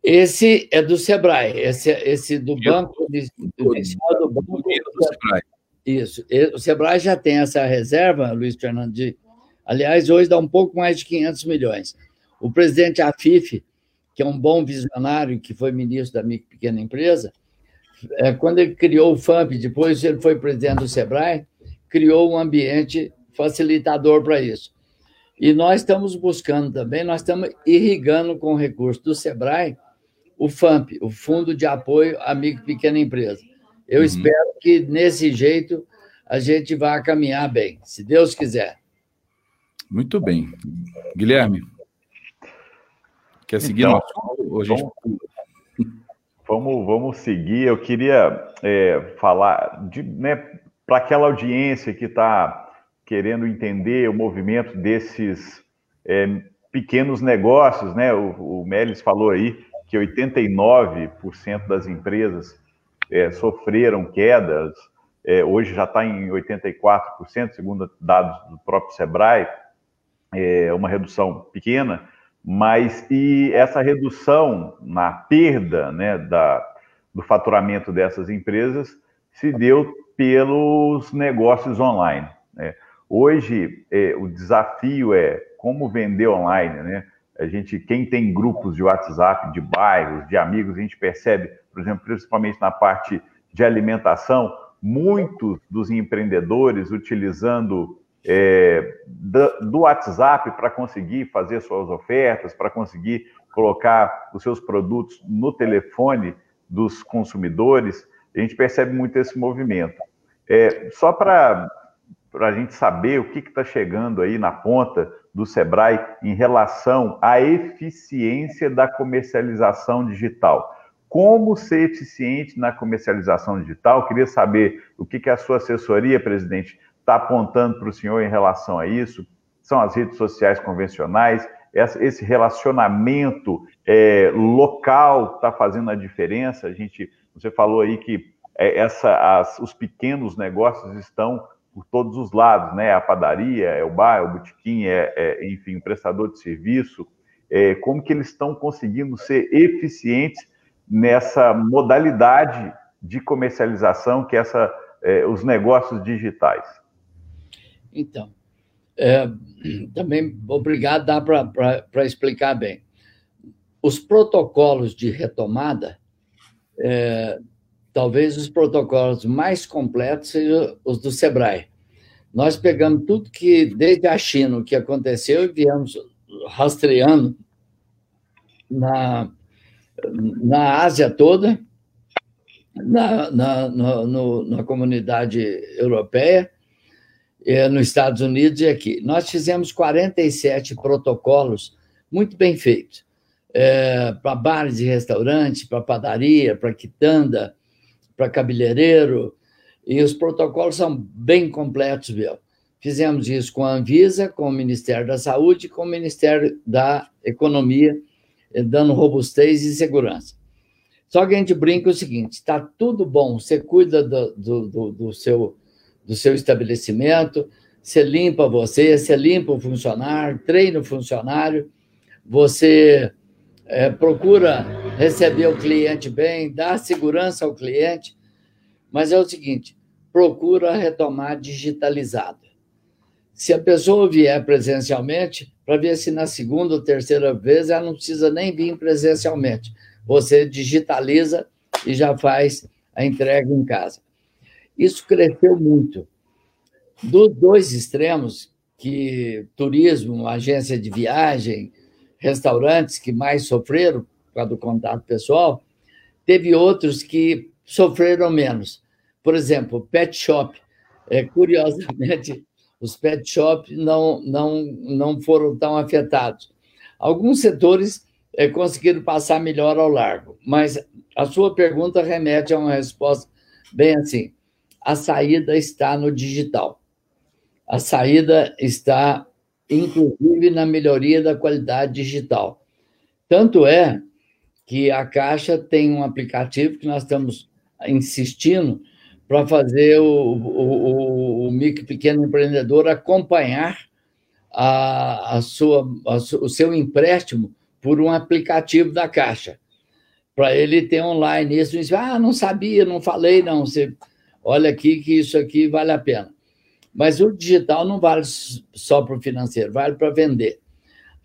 Esse é do Sebrae, esse, esse do banco, inicial do banco. Do Sebrae. Isso. O Sebrae já tem essa reserva, Luiz Fernando, de, aliás, hoje dá um pouco mais de 500 milhões. O presidente Afif que é um bom visionário, que foi ministro da micro pequena empresa, é, quando ele criou o FAMP, depois ele foi presidente do SEBRAE, criou um ambiente facilitador para isso. E nós estamos buscando também, nós estamos irrigando com recursos do SEBRAE o FAMP, o Fundo de Apoio à Micro e Pequena Empresa. Eu uhum. espero que, nesse jeito, a gente vá caminhar bem, se Deus quiser. Muito bem. Guilherme, Quer seguir então, no assunto? Vamos, vamos, vamos, seguir. Eu queria é, falar de, né, para aquela audiência que está querendo entender o movimento desses é, pequenos negócios, né? O, o Melis falou aí que 89% das empresas é, sofreram quedas, é, hoje já está em 84%, segundo dados do próprio Sebrae, é uma redução pequena, mas e essa redução na perda né, da, do faturamento dessas empresas se deu pelos negócios online. Né? Hoje, é, o desafio é como vender online. Né? A gente, quem tem grupos de WhatsApp, de bairros, de amigos, a gente percebe, por exemplo, principalmente na parte de alimentação, muitos dos empreendedores utilizando é, do WhatsApp para conseguir fazer suas ofertas, para conseguir colocar os seus produtos no telefone dos consumidores, a gente percebe muito esse movimento. É, só para a gente saber o que está chegando aí na ponta do Sebrae em relação à eficiência da comercialização digital. Como ser eficiente na comercialização digital? Queria saber o que, que a sua assessoria, presidente, está apontando para o senhor em relação a isso? São as redes sociais convencionais? Esse relacionamento é, local está fazendo a diferença? A gente, você falou aí que é, essa, as, os pequenos negócios estão por todos os lados, né? A padaria, é o bar, é o botequim, é, é enfim, o prestador de serviço. É, como que eles estão conseguindo ser eficientes nessa modalidade de comercialização que é essa, é, os negócios digitais? Então, é, também, obrigado, dá para explicar bem. Os protocolos de retomada é, talvez os protocolos mais completos sejam os do SEBRAE. Nós pegamos tudo que, desde a China, o que aconteceu, e viemos rastreando na, na Ásia toda, na, na, no, na comunidade europeia, eh, nos Estados Unidos e aqui. Nós fizemos 47 protocolos muito bem feitos. É, para bares e restaurantes, para padaria, para quitanda, para cabeleireiro, e os protocolos são bem completos, viu? Fizemos isso com a Anvisa, com o Ministério da Saúde, com o Ministério da Economia, eh, dando robustez e segurança. Só que a gente brinca o seguinte: está tudo bom, você cuida do, do, do, do, seu, do seu estabelecimento, você limpa você, você limpa o funcionário, treina o funcionário, você é, procura receber o cliente bem, dá segurança ao cliente, mas é o seguinte: procura retomar digitalizado. Se a pessoa vier presencialmente, para ver se na segunda ou terceira vez ela não precisa nem vir presencialmente você digitaliza e já faz a entrega em casa. Isso cresceu muito. Dos dois extremos, que turismo, agência de viagem, restaurantes que mais sofreram por causa do contato pessoal, teve outros que sofreram menos. Por exemplo, pet shop. É, curiosamente, os pet shop não, não, não foram tão afetados. Alguns setores é, conseguiram passar melhor ao largo. Mas a sua pergunta remete a uma resposta bem assim: a saída está no digital. A saída está, inclusive, na melhoria da qualidade digital. Tanto é que a Caixa tem um aplicativo que nós estamos insistindo para fazer o, o, o, o micro pequeno empreendedor acompanhar a, a sua, a, o seu empréstimo por um aplicativo da Caixa, para ele ter online isso. Diz, ah, não sabia, não falei, não. Você olha aqui que isso aqui vale a pena. Mas o digital não vale só para o financeiro, vale para vender.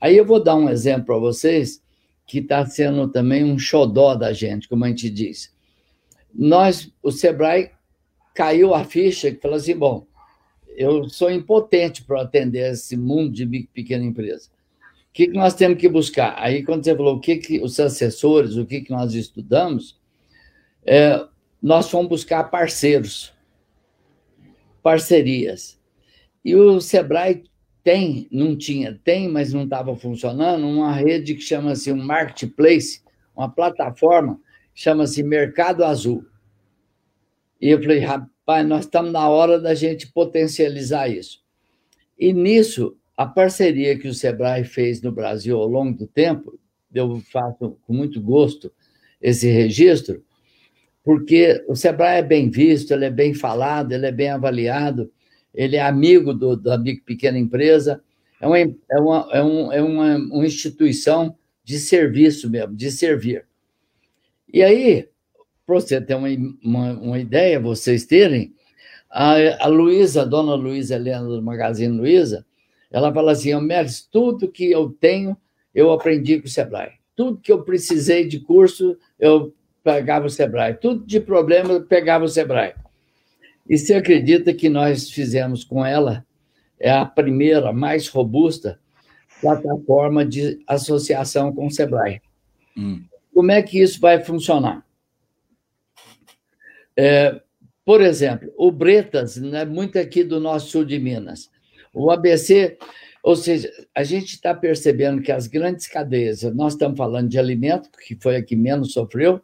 Aí eu vou dar um exemplo para vocês que está sendo também um xodó da gente, como a gente diz. Nós, o Sebrae caiu a ficha que falou assim: bom, eu sou impotente para atender esse mundo de pequena empresa. O que, que nós temos que buscar? Aí, quando você falou o que, que os assessores, o que, que nós estudamos, é, nós fomos buscar parceiros, parcerias. E o Sebrae tem, não tinha, tem, mas não estava funcionando, uma rede que chama-se um marketplace, uma plataforma, chama-se Mercado Azul. E eu falei, rapaz, nós estamos na hora da gente potencializar isso. E nisso, a parceria que o Sebrae fez no Brasil ao longo do tempo, eu faço com muito gosto esse registro, porque o Sebrae é bem visto, ele é bem falado, ele é bem avaliado, ele é amigo do, da pequena empresa, é uma, é uma, é um, é uma, instituição de serviço mesmo, de servir. E aí, para você ter uma, uma, uma, ideia, vocês terem, a, a Luísa, dona Luísa Helena do Magazine Luiza, ela fala assim: Méris, tudo que eu tenho, eu aprendi com o Sebrae. Tudo que eu precisei de curso, eu pegava o Sebrae. Tudo de problema, pegava o Sebrae. E você acredita que nós fizemos com ela é a primeira, mais robusta plataforma de associação com o Sebrae. Hum. Como é que isso vai funcionar? É, por exemplo, o Bretas, né, muito aqui do nosso sul de Minas, o ABC, ou seja, a gente está percebendo que as grandes cadeias, nós estamos falando de alimento, que foi a que menos sofreu,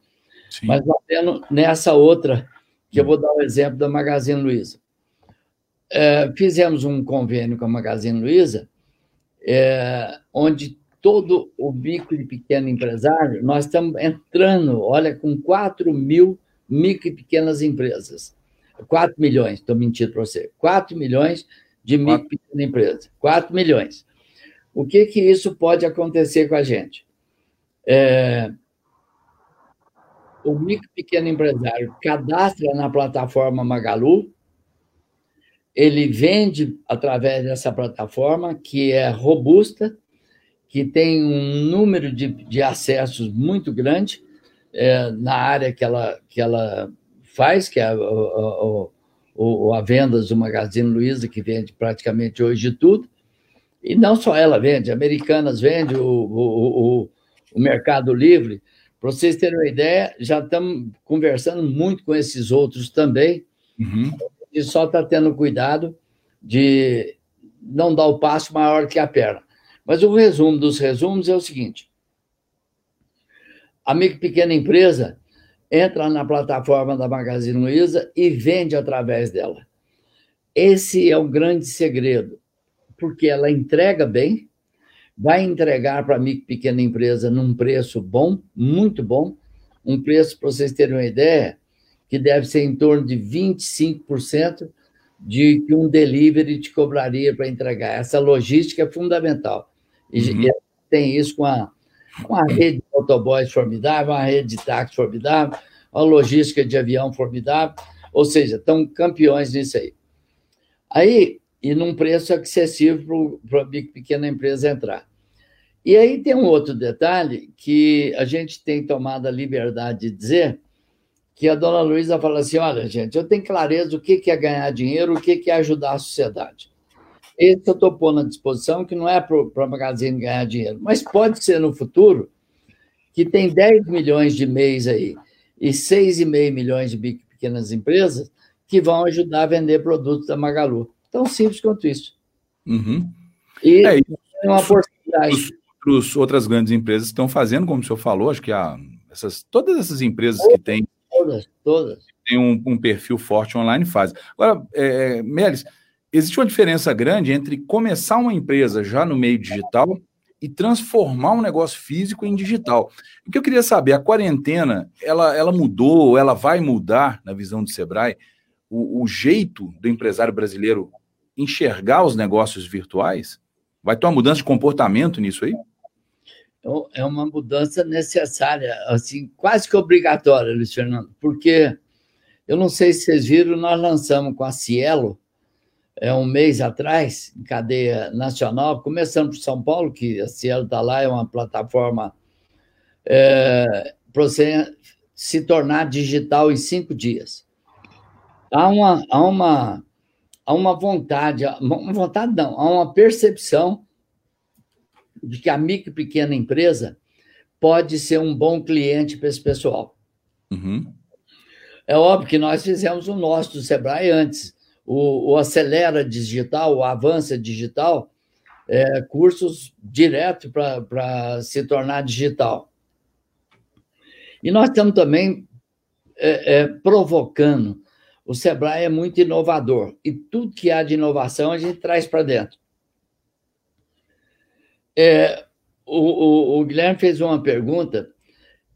Sim. mas temos nessa outra, que eu vou dar o exemplo da Magazine Luiza. É, fizemos um convênio com a Magazine Luiza, é, onde todo o micro e pequeno empresário, nós estamos entrando, olha, com 4 mil micro e pequenas empresas. 4 milhões, estou mentindo para você. 4 milhões de micro e pequena empresa. 4 milhões. O que, que isso pode acontecer com a gente? É, o micro pequeno empresário cadastra na plataforma Magalu, ele vende através dessa plataforma, que é robusta, que tem um número de, de acessos muito grande, é, na área que ela, que ela faz, que é a, a, a, a vendas do Magazine Luiza, que vende praticamente hoje tudo. E não só ela vende, Americanas vende, o, o, o, o Mercado Livre. Para vocês terem uma ideia, já estamos conversando muito com esses outros também. Uhum. E só está tendo cuidado de não dar o passo maior que a perna. Mas o resumo dos resumos é o seguinte: a micro pequena empresa entra na plataforma da Magazine Luiza e vende através dela. Esse é o grande segredo, porque ela entrega bem, vai entregar para a micro pequena empresa num preço bom, muito bom, um preço, para vocês terem uma ideia, que deve ser em torno de 25% de que um delivery te cobraria para entregar. Essa logística é fundamental. E uhum. tem isso com a uma rede de motoboys formidável, uma rede de táxi formidável, uma logística de avião formidável, ou seja, estão campeões nisso aí. Aí, e num preço acessível para a pequena empresa entrar. E aí tem um outro detalhe que a gente tem tomado a liberdade de dizer, que a dona Luísa fala assim, olha, gente, eu tenho clareza do que é ganhar dinheiro, o que é ajudar a sociedade. Esse eu estou pondo à disposição, que não é para a Magazine ganhar dinheiro, mas pode ser no futuro que tem 10 milhões de mês aí e 6,5 milhões de pequenas empresas que vão ajudar a vender produtos da Magalu. Tão simples quanto isso. Uhum. E é, uma oportunidade. Outras grandes empresas estão fazendo, como o senhor falou, acho que há essas, todas essas empresas todas, que têm. Todas, todas. Tem um, um, perfil forte online fazem. Agora, é, Melis, Existe uma diferença grande entre começar uma empresa já no meio digital e transformar um negócio físico em digital. O que eu queria saber, a quarentena, ela, ela mudou, ela vai mudar, na visão do Sebrae, o, o jeito do empresário brasileiro enxergar os negócios virtuais? Vai ter uma mudança de comportamento nisso aí? Então, é uma mudança necessária, assim, quase que obrigatória, Luiz Fernando, porque eu não sei se vocês viram, nós lançamos com a Cielo, é, um mês atrás, em cadeia nacional, começando por São Paulo, que a Cielo está lá, é uma plataforma é, para você se tornar digital em cinco dias. Há uma, há uma, há uma vontade, uma vontade não, há uma percepção de que a micro e pequena empresa pode ser um bom cliente para esse pessoal. Uhum. É óbvio que nós fizemos o nosso do Sebrae antes, o, o Acelera Digital, o Avança Digital, é, cursos direto para se tornar digital. E nós estamos também é, é, provocando. O Sebrae é muito inovador e tudo que há de inovação a gente traz para dentro. É, o, o, o, Guilherme fez uma pergunta.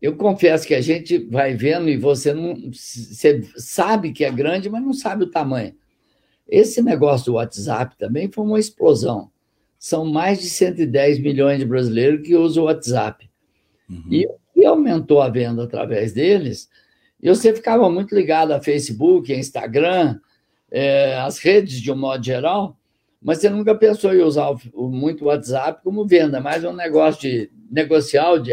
Eu confesso que a gente vai vendo e você não você sabe que é grande, mas não sabe o tamanho. Esse negócio do WhatsApp também foi uma explosão. São mais de 110 milhões de brasileiros que usam o WhatsApp. Uhum. E que aumentou a venda através deles, e você ficava muito ligado a Facebook, a Instagram, é, as redes de um modo geral, mas você nunca pensou em usar o, muito o WhatsApp como venda, mais um negócio de negocial, de,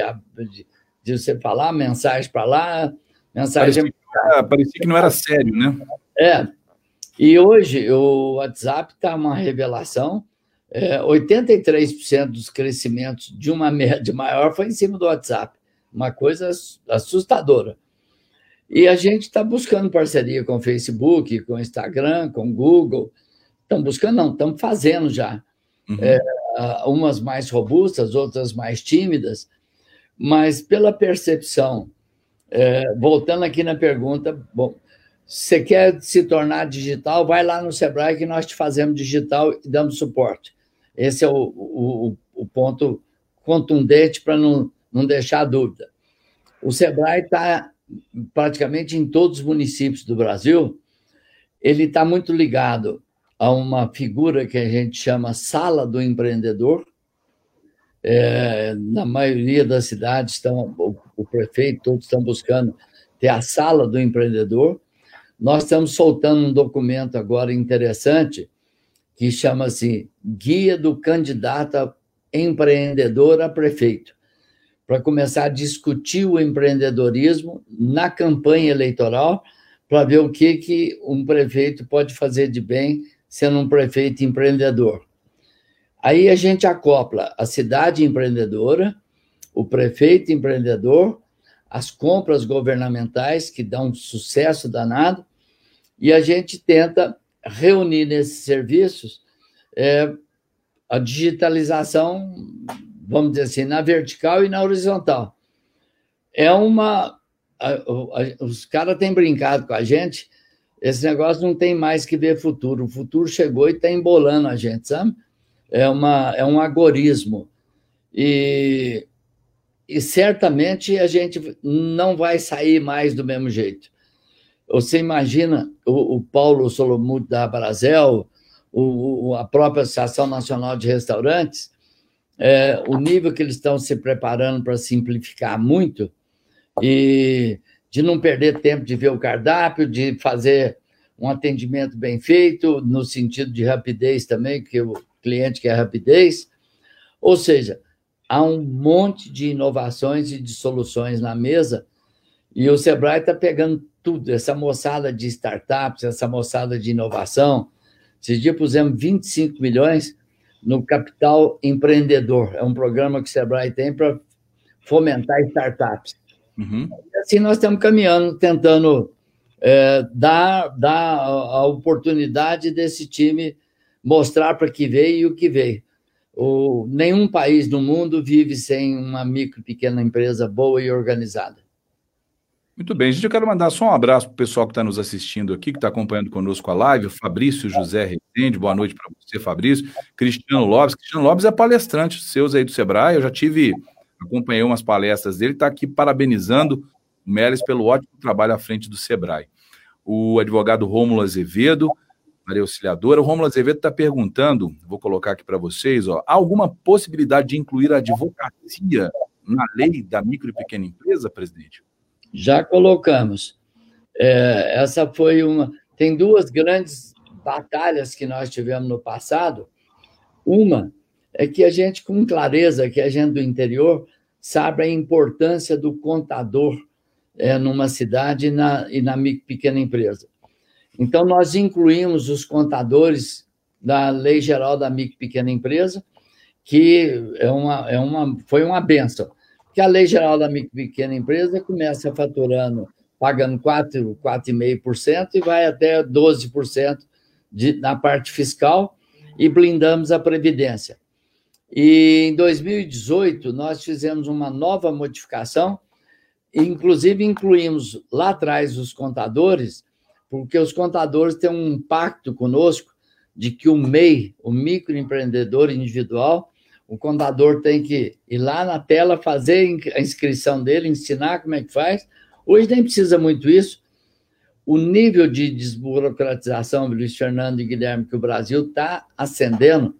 de, de você falar mensagem para lá, mensagem. Parecia, parecia que não era sério, né? É, e hoje o WhatsApp está uma revelação. É, 83% dos crescimentos de uma média maior foi em cima do WhatsApp. Uma coisa assustadora. E a gente está buscando parceria com o Facebook, com o Instagram, com o Google. Estamos buscando, não, estamos fazendo já. Uhum. É, umas mais robustas, outras mais tímidas, mas pela percepção, é, voltando aqui na pergunta, bom, você quer se tornar digital, vai lá no Sebrae que nós te fazemos digital e damos suporte. Esse é o, o, o ponto contundente para não, não deixar dúvida. O Sebrae está praticamente em todos os municípios do Brasil, ele está muito ligado a uma figura que a gente chama sala do empreendedor. É, na maioria das cidades, estão, o, o prefeito, todos estão buscando ter a sala do empreendedor. Nós estamos soltando um documento agora interessante que chama-se Guia do Candidato Empreendedor a Prefeito. Para começar a discutir o empreendedorismo na campanha eleitoral, para ver o que, que um prefeito pode fazer de bem sendo um prefeito empreendedor. Aí a gente acopla a cidade empreendedora, o prefeito empreendedor, as compras governamentais, que dão um sucesso danado, e a gente tenta reunir nesses serviços é, a digitalização, vamos dizer assim, na vertical e na horizontal. É uma. A, a, os caras têm brincado com a gente, esse negócio não tem mais que ver futuro. O futuro chegou e está embolando a gente, sabe? É, uma, é um agorismo. E, e certamente a gente não vai sair mais do mesmo jeito. Você imagina o, o Paulo Solomuto da Brasel, o, a própria Associação Nacional de Restaurantes, é, o nível que eles estão se preparando para simplificar muito e de não perder tempo de ver o cardápio, de fazer um atendimento bem feito, no sentido de rapidez também, que o cliente quer rapidez. Ou seja, há um monte de inovações e de soluções na mesa, e o Sebrae está pegando tudo, essa moçada de startups, essa moçada de inovação. Esses dias pusemos 25 milhões no Capital Empreendedor. É um programa que o Sebrae tem para fomentar startups. Uhum. Assim, nós estamos caminhando, tentando é, dar, dar a oportunidade desse time mostrar para que veio e o que veio. O, nenhum país do mundo vive sem uma micro e pequena empresa boa e organizada. Muito bem, gente, eu quero mandar só um abraço para o pessoal que está nos assistindo aqui, que está acompanhando conosco a live, o Fabrício José Rezende, boa noite para você, Fabrício, Cristiano Lopes, Cristiano Lopes é palestrante seus aí do Sebrae, eu já tive, acompanhei umas palestras dele, está aqui parabenizando o Melis pelo ótimo trabalho à frente do Sebrae. O advogado Rômulo Azevedo, Maria Auxiliadora, o Rômulo Azevedo está perguntando, vou colocar aqui para vocês, ó, há alguma possibilidade de incluir a advocacia na lei da micro e pequena empresa, presidente? Já colocamos. É, essa foi uma. Tem duas grandes batalhas que nós tivemos no passado. Uma é que a gente, com clareza, que a gente do interior, sabe a importância do contador é, numa cidade e na, e na pequena empresa. Então, nós incluímos os contadores da Lei Geral da Micro Pequena Empresa, que é uma, é uma, foi uma benção que a Lei Geral da Micro e Pequena Empresa começa faturando, pagando 4, 4,5% e vai até 12% de, na parte fiscal e blindamos a Previdência. E em 2018, nós fizemos uma nova modificação, inclusive incluímos lá atrás os contadores, porque os contadores têm um pacto conosco de que o MEI, o microempreendedor individual, o contador tem que ir lá na tela, fazer a inscrição dele, ensinar como é que faz. Hoje nem precisa muito isso. O nível de desburocratização, Luiz Fernando e Guilherme, que o Brasil está ascendendo,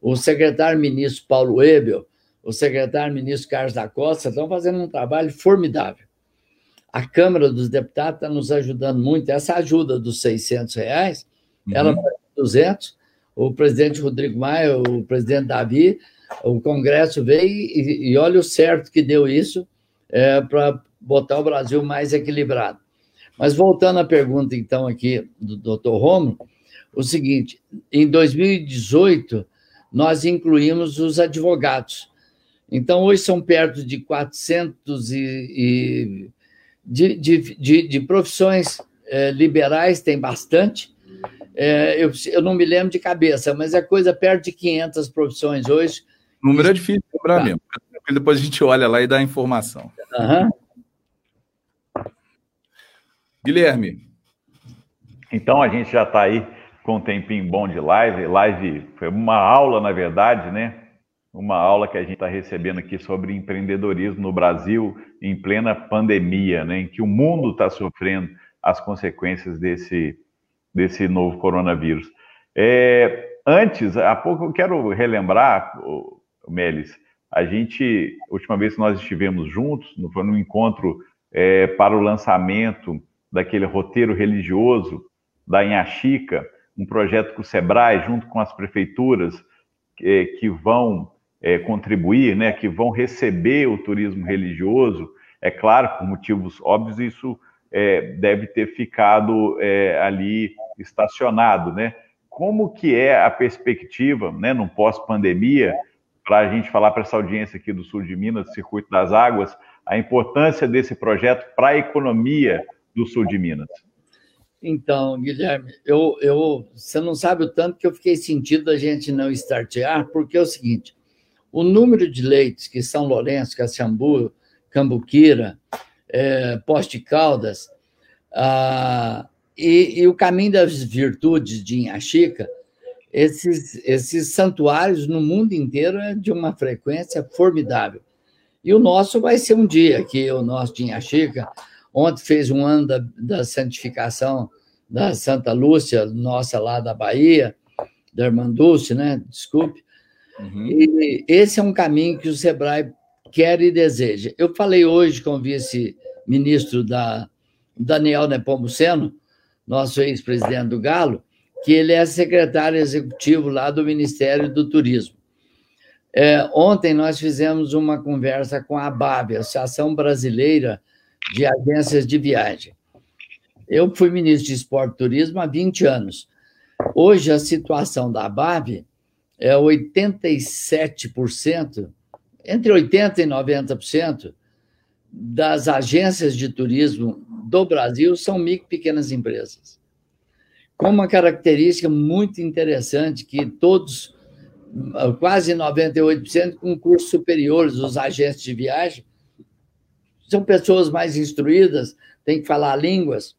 o secretário-ministro Paulo Ebel, o secretário-ministro Carlos da Costa estão fazendo um trabalho formidável. A Câmara dos Deputados está nos ajudando muito. Essa ajuda dos 600 reais, uhum. ela vai 200. O presidente Rodrigo Maia, o presidente Davi, o Congresso veio e, e olha o certo que deu isso é, para botar o Brasil mais equilibrado. Mas voltando à pergunta, então, aqui do doutor Romo, o seguinte: em 2018, nós incluímos os advogados. Então, hoje são perto de 400 e, e de, de, de, de, profissões é, liberais, tem bastante. É, eu, eu não me lembro de cabeça, mas é coisa perto de 500 profissões hoje número é difícil de lembrar tá. mesmo, porque depois a gente olha lá e dá a informação. Uhum. Guilherme. Então a gente já está aí com um tempinho bom de live. Live foi uma aula, na verdade, né? Uma aula que a gente está recebendo aqui sobre empreendedorismo no Brasil em plena pandemia, né? Em que o mundo está sofrendo as consequências desse, desse novo coronavírus. É, antes, há pouco eu quero relembrar, Melis, a gente, a última vez que nós estivemos juntos, foi num encontro é, para o lançamento daquele roteiro religioso da Inhaxica, um projeto com o SEBRAE, junto com as prefeituras, é, que vão é, contribuir, né, que vão receber o turismo religioso, é claro, por motivos óbvios, isso é, deve ter ficado é, ali estacionado, né? Como que é a perspectiva, né, no pós-pandemia, para a gente falar para essa audiência aqui do sul de Minas, Circuito das Águas, a importância desse projeto para a economia do sul de Minas? Então, Guilherme, eu, eu, você não sabe o tanto que eu fiquei sentido da gente não startear, porque é o seguinte: o número de leitos que São Lourenço, Caxambu, Cambuquira, é, Poste Caldas, ah, e, e, o caminho das virtudes de Inhaxica, esses, esses santuários no mundo inteiro é de uma frequência formidável. E o nosso vai ser um dia, que o nosso de Inhaxica, ontem fez um ano da, da santificação da Santa Lúcia, nossa lá da Bahia, da Irmã Dulce, né? Desculpe. Uhum. E esse é um caminho que o Sebrae quer e deseja. Eu falei hoje com o vice-ministro da Daniel Nepomuceno, nosso ex-presidente do Galo, que ele é secretário executivo lá do Ministério do Turismo. É, ontem nós fizemos uma conversa com a ABAB, Associação Brasileira de Agências de Viagem. Eu fui ministro de Esporte e Turismo há 20 anos. Hoje a situação da ABAB é 87%, entre 80% e 90% das agências de turismo do Brasil são micro e pequenas empresas. Com uma característica muito interessante que todos, quase 98%, com cursos superiores, os agentes de viagem, são pessoas mais instruídas, têm que falar línguas.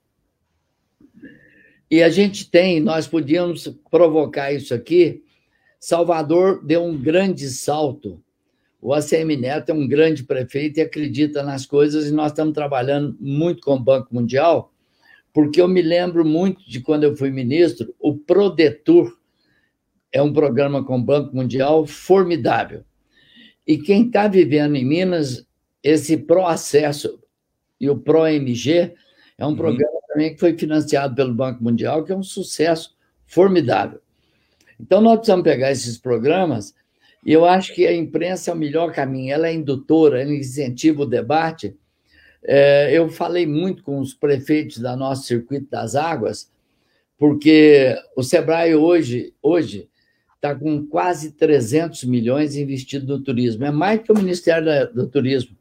E a gente tem, nós podíamos provocar isso aqui. Salvador deu um grande salto o ACM Neto é um grande prefeito e acredita nas coisas, e nós estamos trabalhando muito com o Banco Mundial, porque eu me lembro muito de quando eu fui ministro, o Prodetur é um programa com o Banco Mundial formidável. E quem está vivendo em Minas, esse Proacesso e o ProMG é um uhum. programa também que foi financiado pelo Banco Mundial, que é um sucesso formidável. Então, nós precisamos pegar esses programas e eu acho que a imprensa é o melhor caminho, ela é indutora, ela incentiva o debate. É, eu falei muito com os prefeitos da nosso circuito das águas, porque o Sebrae hoje hoje está com quase 300 milhões investido no turismo, é mais que o Ministério do Turismo.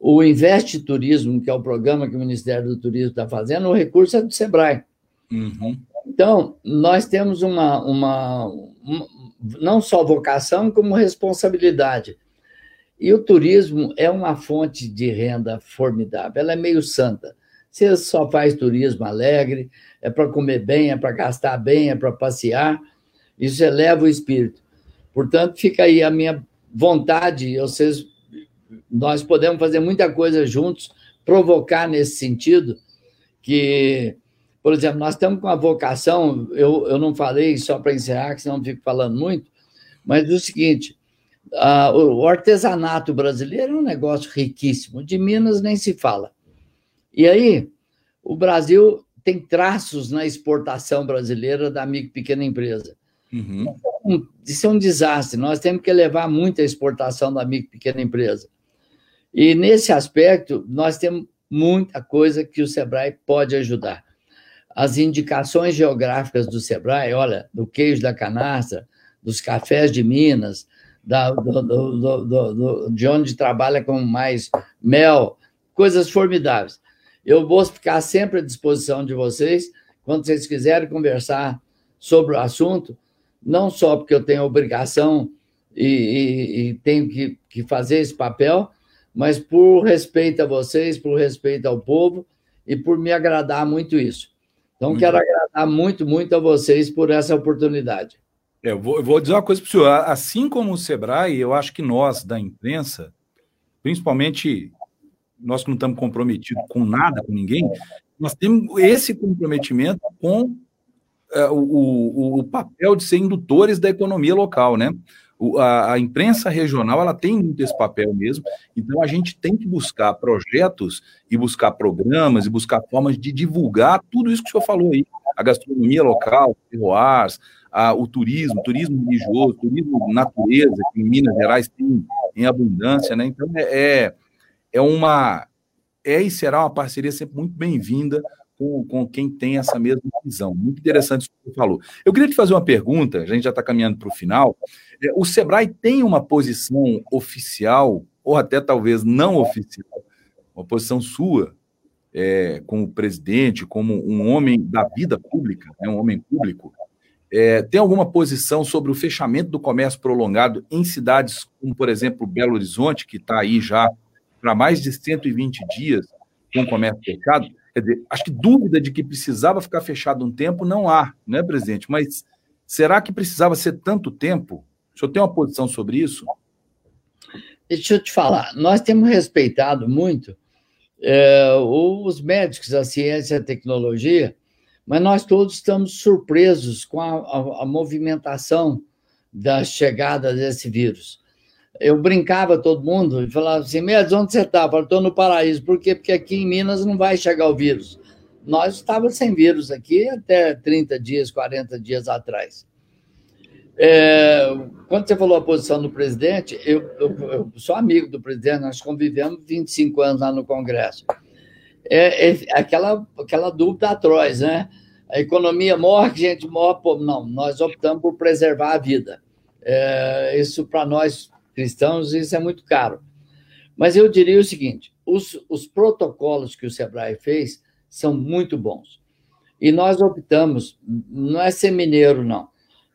O Investe Turismo, que é o programa que o Ministério do Turismo está fazendo, o recurso é do Sebrae. Uhum. Então, nós temos uma, uma, uma, não só vocação, como responsabilidade. E o turismo é uma fonte de renda formidável, ela é meio santa. Você só faz turismo alegre, é para comer bem, é para gastar bem, é para passear, isso eleva o espírito. Portanto, fica aí a minha vontade, vocês, nós podemos fazer muita coisa juntos, provocar nesse sentido, que por exemplo, nós estamos com a vocação, eu, eu não falei só para encerrar, que senão não fico falando muito, mas o seguinte: o artesanato brasileiro é um negócio riquíssimo, de Minas nem se fala. E aí, o Brasil tem traços na exportação brasileira da micro e pequena empresa. Uhum. Isso é um desastre. Nós temos que elevar muito a exportação da micro e pequena empresa. E nesse aspecto, nós temos muita coisa que o Sebrae pode ajudar as indicações geográficas do Sebrae, olha, do queijo da canastra, dos cafés de Minas, da, do, do, do, de onde trabalha com mais mel, coisas formidáveis. Eu vou ficar sempre à disposição de vocês, quando vocês quiserem conversar sobre o assunto, não só porque eu tenho obrigação e, e, e tenho que, que fazer esse papel, mas por respeito a vocês, por respeito ao povo e por me agradar muito isso. Então, muito quero agradar muito, muito a vocês por essa oportunidade. É, eu, vou, eu vou dizer uma coisa para o senhor. Assim como o Sebrae, eu acho que nós, da imprensa, principalmente nós que não estamos comprometidos com nada, com ninguém, nós temos esse comprometimento com é, o, o, o, papel de ser indutores da economia local, né? A, a, imprensa regional ela tem muito esse papel mesmo, então a gente tem que buscar projetos e buscar programas e buscar formas de divulgar tudo isso que o senhor falou aí, a gastronomia local, terroirs, a, o turismo, turismo religioso, turismo natureza, que em Minas Gerais tem em abundância, né? Então, é, é, é uma. É e será uma parceria sempre muito bem-vinda com, com quem tem essa mesma visão. Muito interessante isso que você falou. Eu queria te fazer uma pergunta, a gente já está caminhando para o final. É, o Sebrae tem uma posição oficial, ou até talvez não oficial, uma posição sua, é, como presidente, como um homem da vida pública, né, um homem público, é, tem alguma posição sobre o fechamento do comércio prolongado em cidades como, por exemplo, Belo Horizonte, que está aí já para mais de 120 dias com o comércio fechado? Quer dizer, acho que dúvida de que precisava ficar fechado um tempo não há, né, presidente? Mas será que precisava ser tanto tempo? O senhor tem uma posição sobre isso? Deixa eu te falar, nós temos respeitado muito é, os médicos, a ciência e a tecnologia, mas nós todos estamos surpresos com a, a, a movimentação da chegada desse vírus. Eu brincava todo mundo e falava assim: Mendes, onde você está? Eu estou no paraíso. Por quê? Porque aqui em Minas não vai chegar o vírus. Nós estávamos sem vírus aqui até 30 dias, 40 dias atrás. É, quando você falou a posição do presidente, eu, eu, eu, sou amigo do presidente, nós convivemos 25 anos lá no Congresso. É, é aquela, aquela dúvida atroz, né? A economia morre, gente morre. Pô, não, nós optamos por preservar a vida. É, isso, para nós cristãos, isso é muito caro. Mas eu diria o seguinte: os, os protocolos que o Sebrae fez são muito bons. E nós optamos, não é ser mineiro, não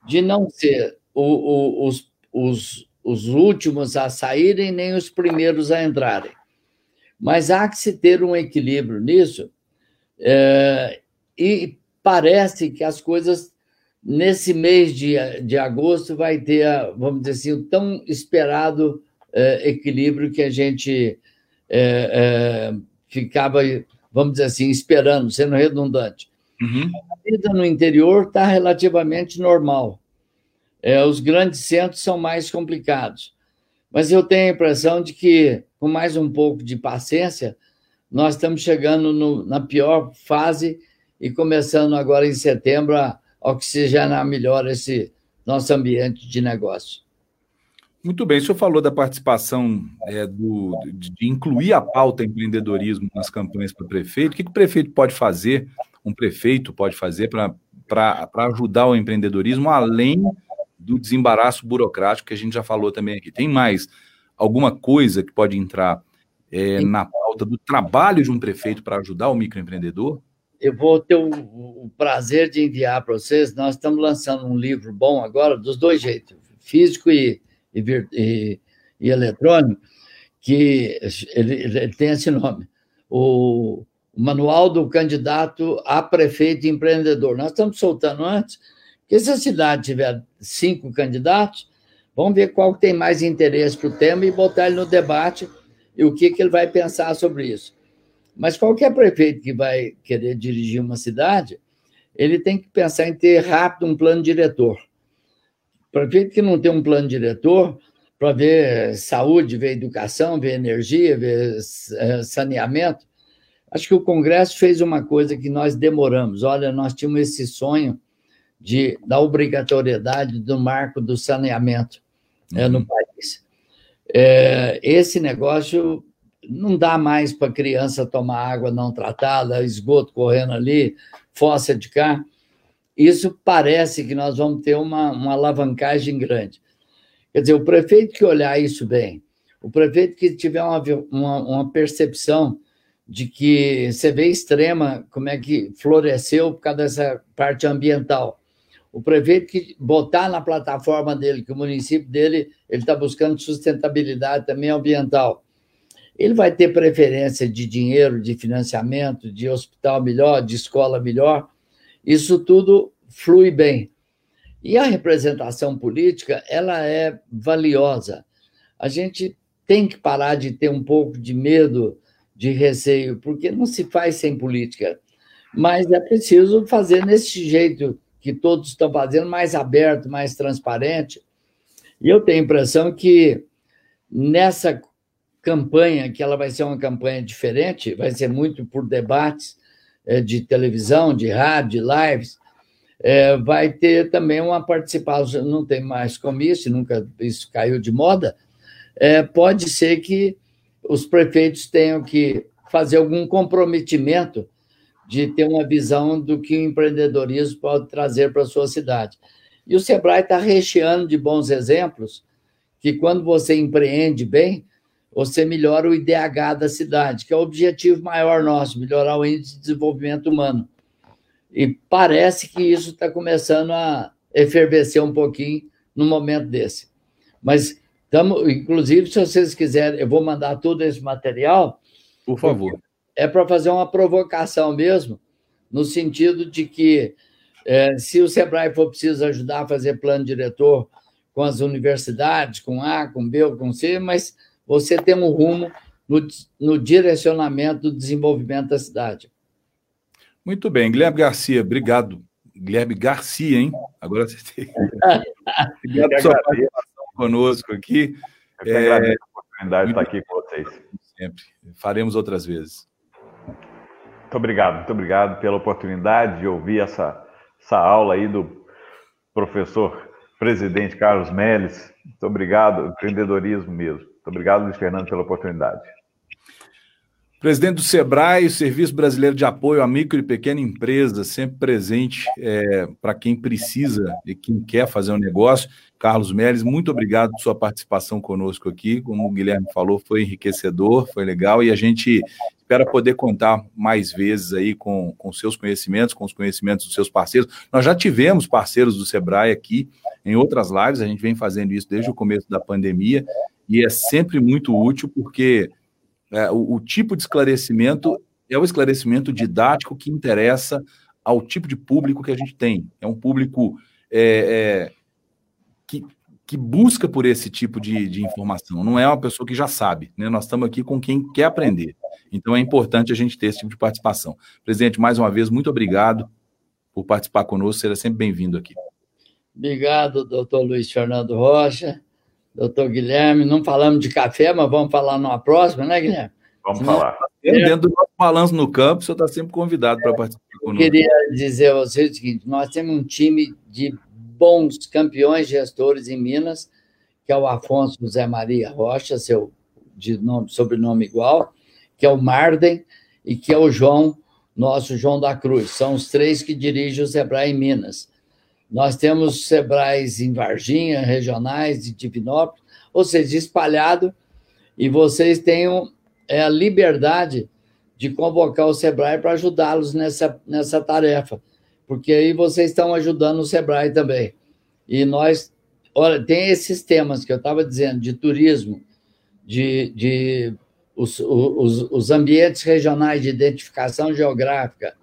de não ser o, o, os, os, os últimos a saírem nem os primeiros a entrarem. Mas há que se ter um equilíbrio nisso, é, e parece que as coisas, nesse mês de, de agosto, vai ter, vamos dizer assim, o tão esperado é, equilíbrio que a gente é, é ficava, vamos dizer assim, esperando, sendo redundante. Uhum. A vida no interior está relativamente normal. É, os grandes centros são mais complicados. Mas eu tenho a impressão de que, com mais um pouco de paciência, nós estamos chegando no, na pior fase e começando agora em setembro a oxigenar melhor esse nosso ambiente de negócio. Muito bem, o senhor falou da participação é, do, de, incluir a pauta empreendedorismo nas campanhas para o prefeito. O que, que o prefeito pode fazer, um prefeito pode fazer para ajudar o empreendedorismo, além do desembaraço burocrático que a gente já falou também aqui. Tem mais alguma coisa que pode entrar é, na pauta do trabalho de um prefeito para ajudar o microempreendedor? Eu vou ter o, o prazer de enviar para vocês. Nós estamos lançando um livro bom agora, dos dois jeitos, físico e, e, e, e eletrônico, que ele, ele, tem esse nome. O, Manual do Candidato a Prefeito Empreendedor. Nós estamos soltando antes porque se a cidade tiver cinco candidatos, vamos ver qual tem mais interesse para o tema e botar ele no debate e o que, que ele vai pensar sobre isso. Mas qualquer prefeito que vai querer dirigir uma cidade, ele tem que pensar em ter rápido um plano diretor. Prefeito que não tem um plano diretor para ver saúde, ver educação, ver energia, ver eh, saneamento, acho que o Congresso fez uma coisa que nós demoramos. Olha, nós tínhamos esse sonho de, da obrigatoriedade do marco do saneamento uhum. é, no país. É, esse negócio não dá mais para criança tomar água não tratada, esgoto correndo ali, fossa de cá. Isso parece que nós vamos ter uma, uma alavancagem grande. Quer dizer, o prefeito que olhar isso bem, o prefeito que tiver uma, uma, uma percepção de que você vê extrema como é que floresceu por causa dessa parte ambiental o prefeito que botar na plataforma dele que o município dele ele está buscando sustentabilidade também ambiental. Ele vai ter preferência de dinheiro, de financiamento, de hospital melhor, de escola melhor. Isso tudo flui bem. E a representação política, ela é valiosa. A gente tem que parar de ter um pouco de medo, de receio, porque não se faz sem política. Mas é preciso fazer nesse jeito que todos estão fazendo, mais aberto, mais transparente. E eu tenho a impressão que nessa campanha, que ela vai ser uma campanha diferente, vai ser muito por debates é, de televisão, de rádio, de lives, é, vai ter também uma participação, não tem mais comício, nunca isso caiu de moda, é, pode ser que os prefeitos tenham que fazer algum comprometimento de ter uma visão do que o empreendedorismo pode trazer para a sua cidade. E o Sebrae está recheando de bons exemplos que, quando você empreende bem, você melhora o IDH da cidade, que é o objetivo maior nosso, melhorar o índice de desenvolvimento humano. E parece que isso está começando a efervescer um pouquinho no momento desse. Mas, tamo, inclusive, se vocês quiserem, eu vou mandar todo esse material. Por favor. É para fazer uma provocação mesmo, no sentido de que, é, se o Sebrae for preciso ajudar a fazer plano diretor com as universidades, com A, com B ou com C, mas você tem um rumo no, no direcionamento do desenvolvimento da cidade. Muito bem, Guilherme Garcia, obrigado. Guilherme Garcia, hein? Agora você tem. obrigado pela sua participação conosco aqui. Eu é... agradeço a oportunidade de estar aqui com vocês. Sempre. Faremos outras vezes. Muito obrigado, muito obrigado pela oportunidade de ouvir essa, essa aula aí do professor presidente Carlos Melles. Muito obrigado, empreendedorismo mesmo. Muito obrigado, Luiz Fernando, pela oportunidade. Presidente do SEBRAE, Serviço Brasileiro de Apoio à Micro e Pequena Empresa, sempre presente é, para quem precisa e quem quer fazer um negócio. Carlos Melles, muito obrigado por sua participação conosco aqui. Como o Guilherme falou, foi enriquecedor, foi legal e a gente espera poder contar mais vezes aí com, com seus conhecimentos, com os conhecimentos dos seus parceiros. Nós já tivemos parceiros do Sebrae aqui em outras lives, a gente vem fazendo isso desde o começo da pandemia e é sempre muito útil porque é, o, o tipo de esclarecimento é o esclarecimento didático que interessa ao tipo de público que a gente tem. É um público é, é, que, que busca por esse tipo de, de, informação, não é uma pessoa que já sabe. Né? Nós estamos aqui com quem quer aprender. Então é importante a gente ter esse tipo de participação. Presidente, mais uma vez, muito obrigado por participar conosco, seja sempre bem-vindo aqui. Obrigado, doutor Luiz Fernando Rocha doutor Guilherme. Não falamos de café, mas vamos falar numa próxima, né, Guilherme? Vamos Senão, falar. Dentro do nosso balanço no campo, o senhor está sempre convidado para participar conosco. Eu queria dizer a vocês o seguinte: nós temos um time de bons campeões gestores em Minas, que é o Afonso José Maria Rocha, seu de nome, sobrenome igual, que é o Marden e que é o João, nosso João da Cruz. São os três que dirigem o Sebrae em Minas. Nós temos Sebrais em Varginha, regionais de Divinópolis, ou seja, espalhado, e vocês tenham é, a liberdade de convocar o Sebrae para ajudá-los nessa, nessa tarefa, porque aí vocês estão ajudando o Sebrae também. E nós, olha, tem esses temas que eu estava dizendo, de turismo, de, de os, os, os ambientes regionais de identificação geográfica,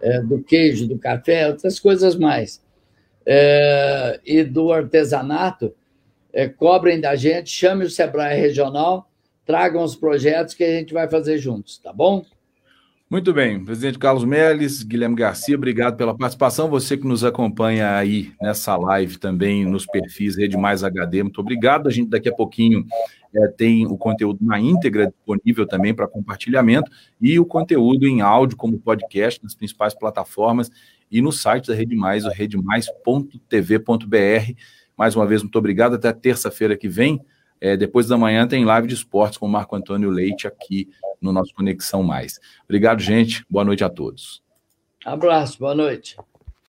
é, do queijo, do café, outras coisas mais é, e do artesanato, é, cobrem da gente, chame o Sebrae Regional, tragam os projetos que a gente vai fazer juntos, tá bom? Muito bem, presidente Carlos Melles, Guilherme Garcia, obrigado pela participação. Você que nos acompanha aí nessa live também nos perfis Rede Mais HD, muito obrigado. A gente daqui a pouquinho é, tem o conteúdo na íntegra disponível também para compartilhamento e o conteúdo em áudio como podcast nas principais plataformas e no site da Rede Mais, o redemais.tv.br. Mais uma vez, muito obrigado. Até terça-feira que vem. É, depois da manhã tem live de esportes com o Marco Antônio Leite aqui no nosso Conexão Mais. Obrigado, gente. Boa noite a todos. Abraço, boa noite.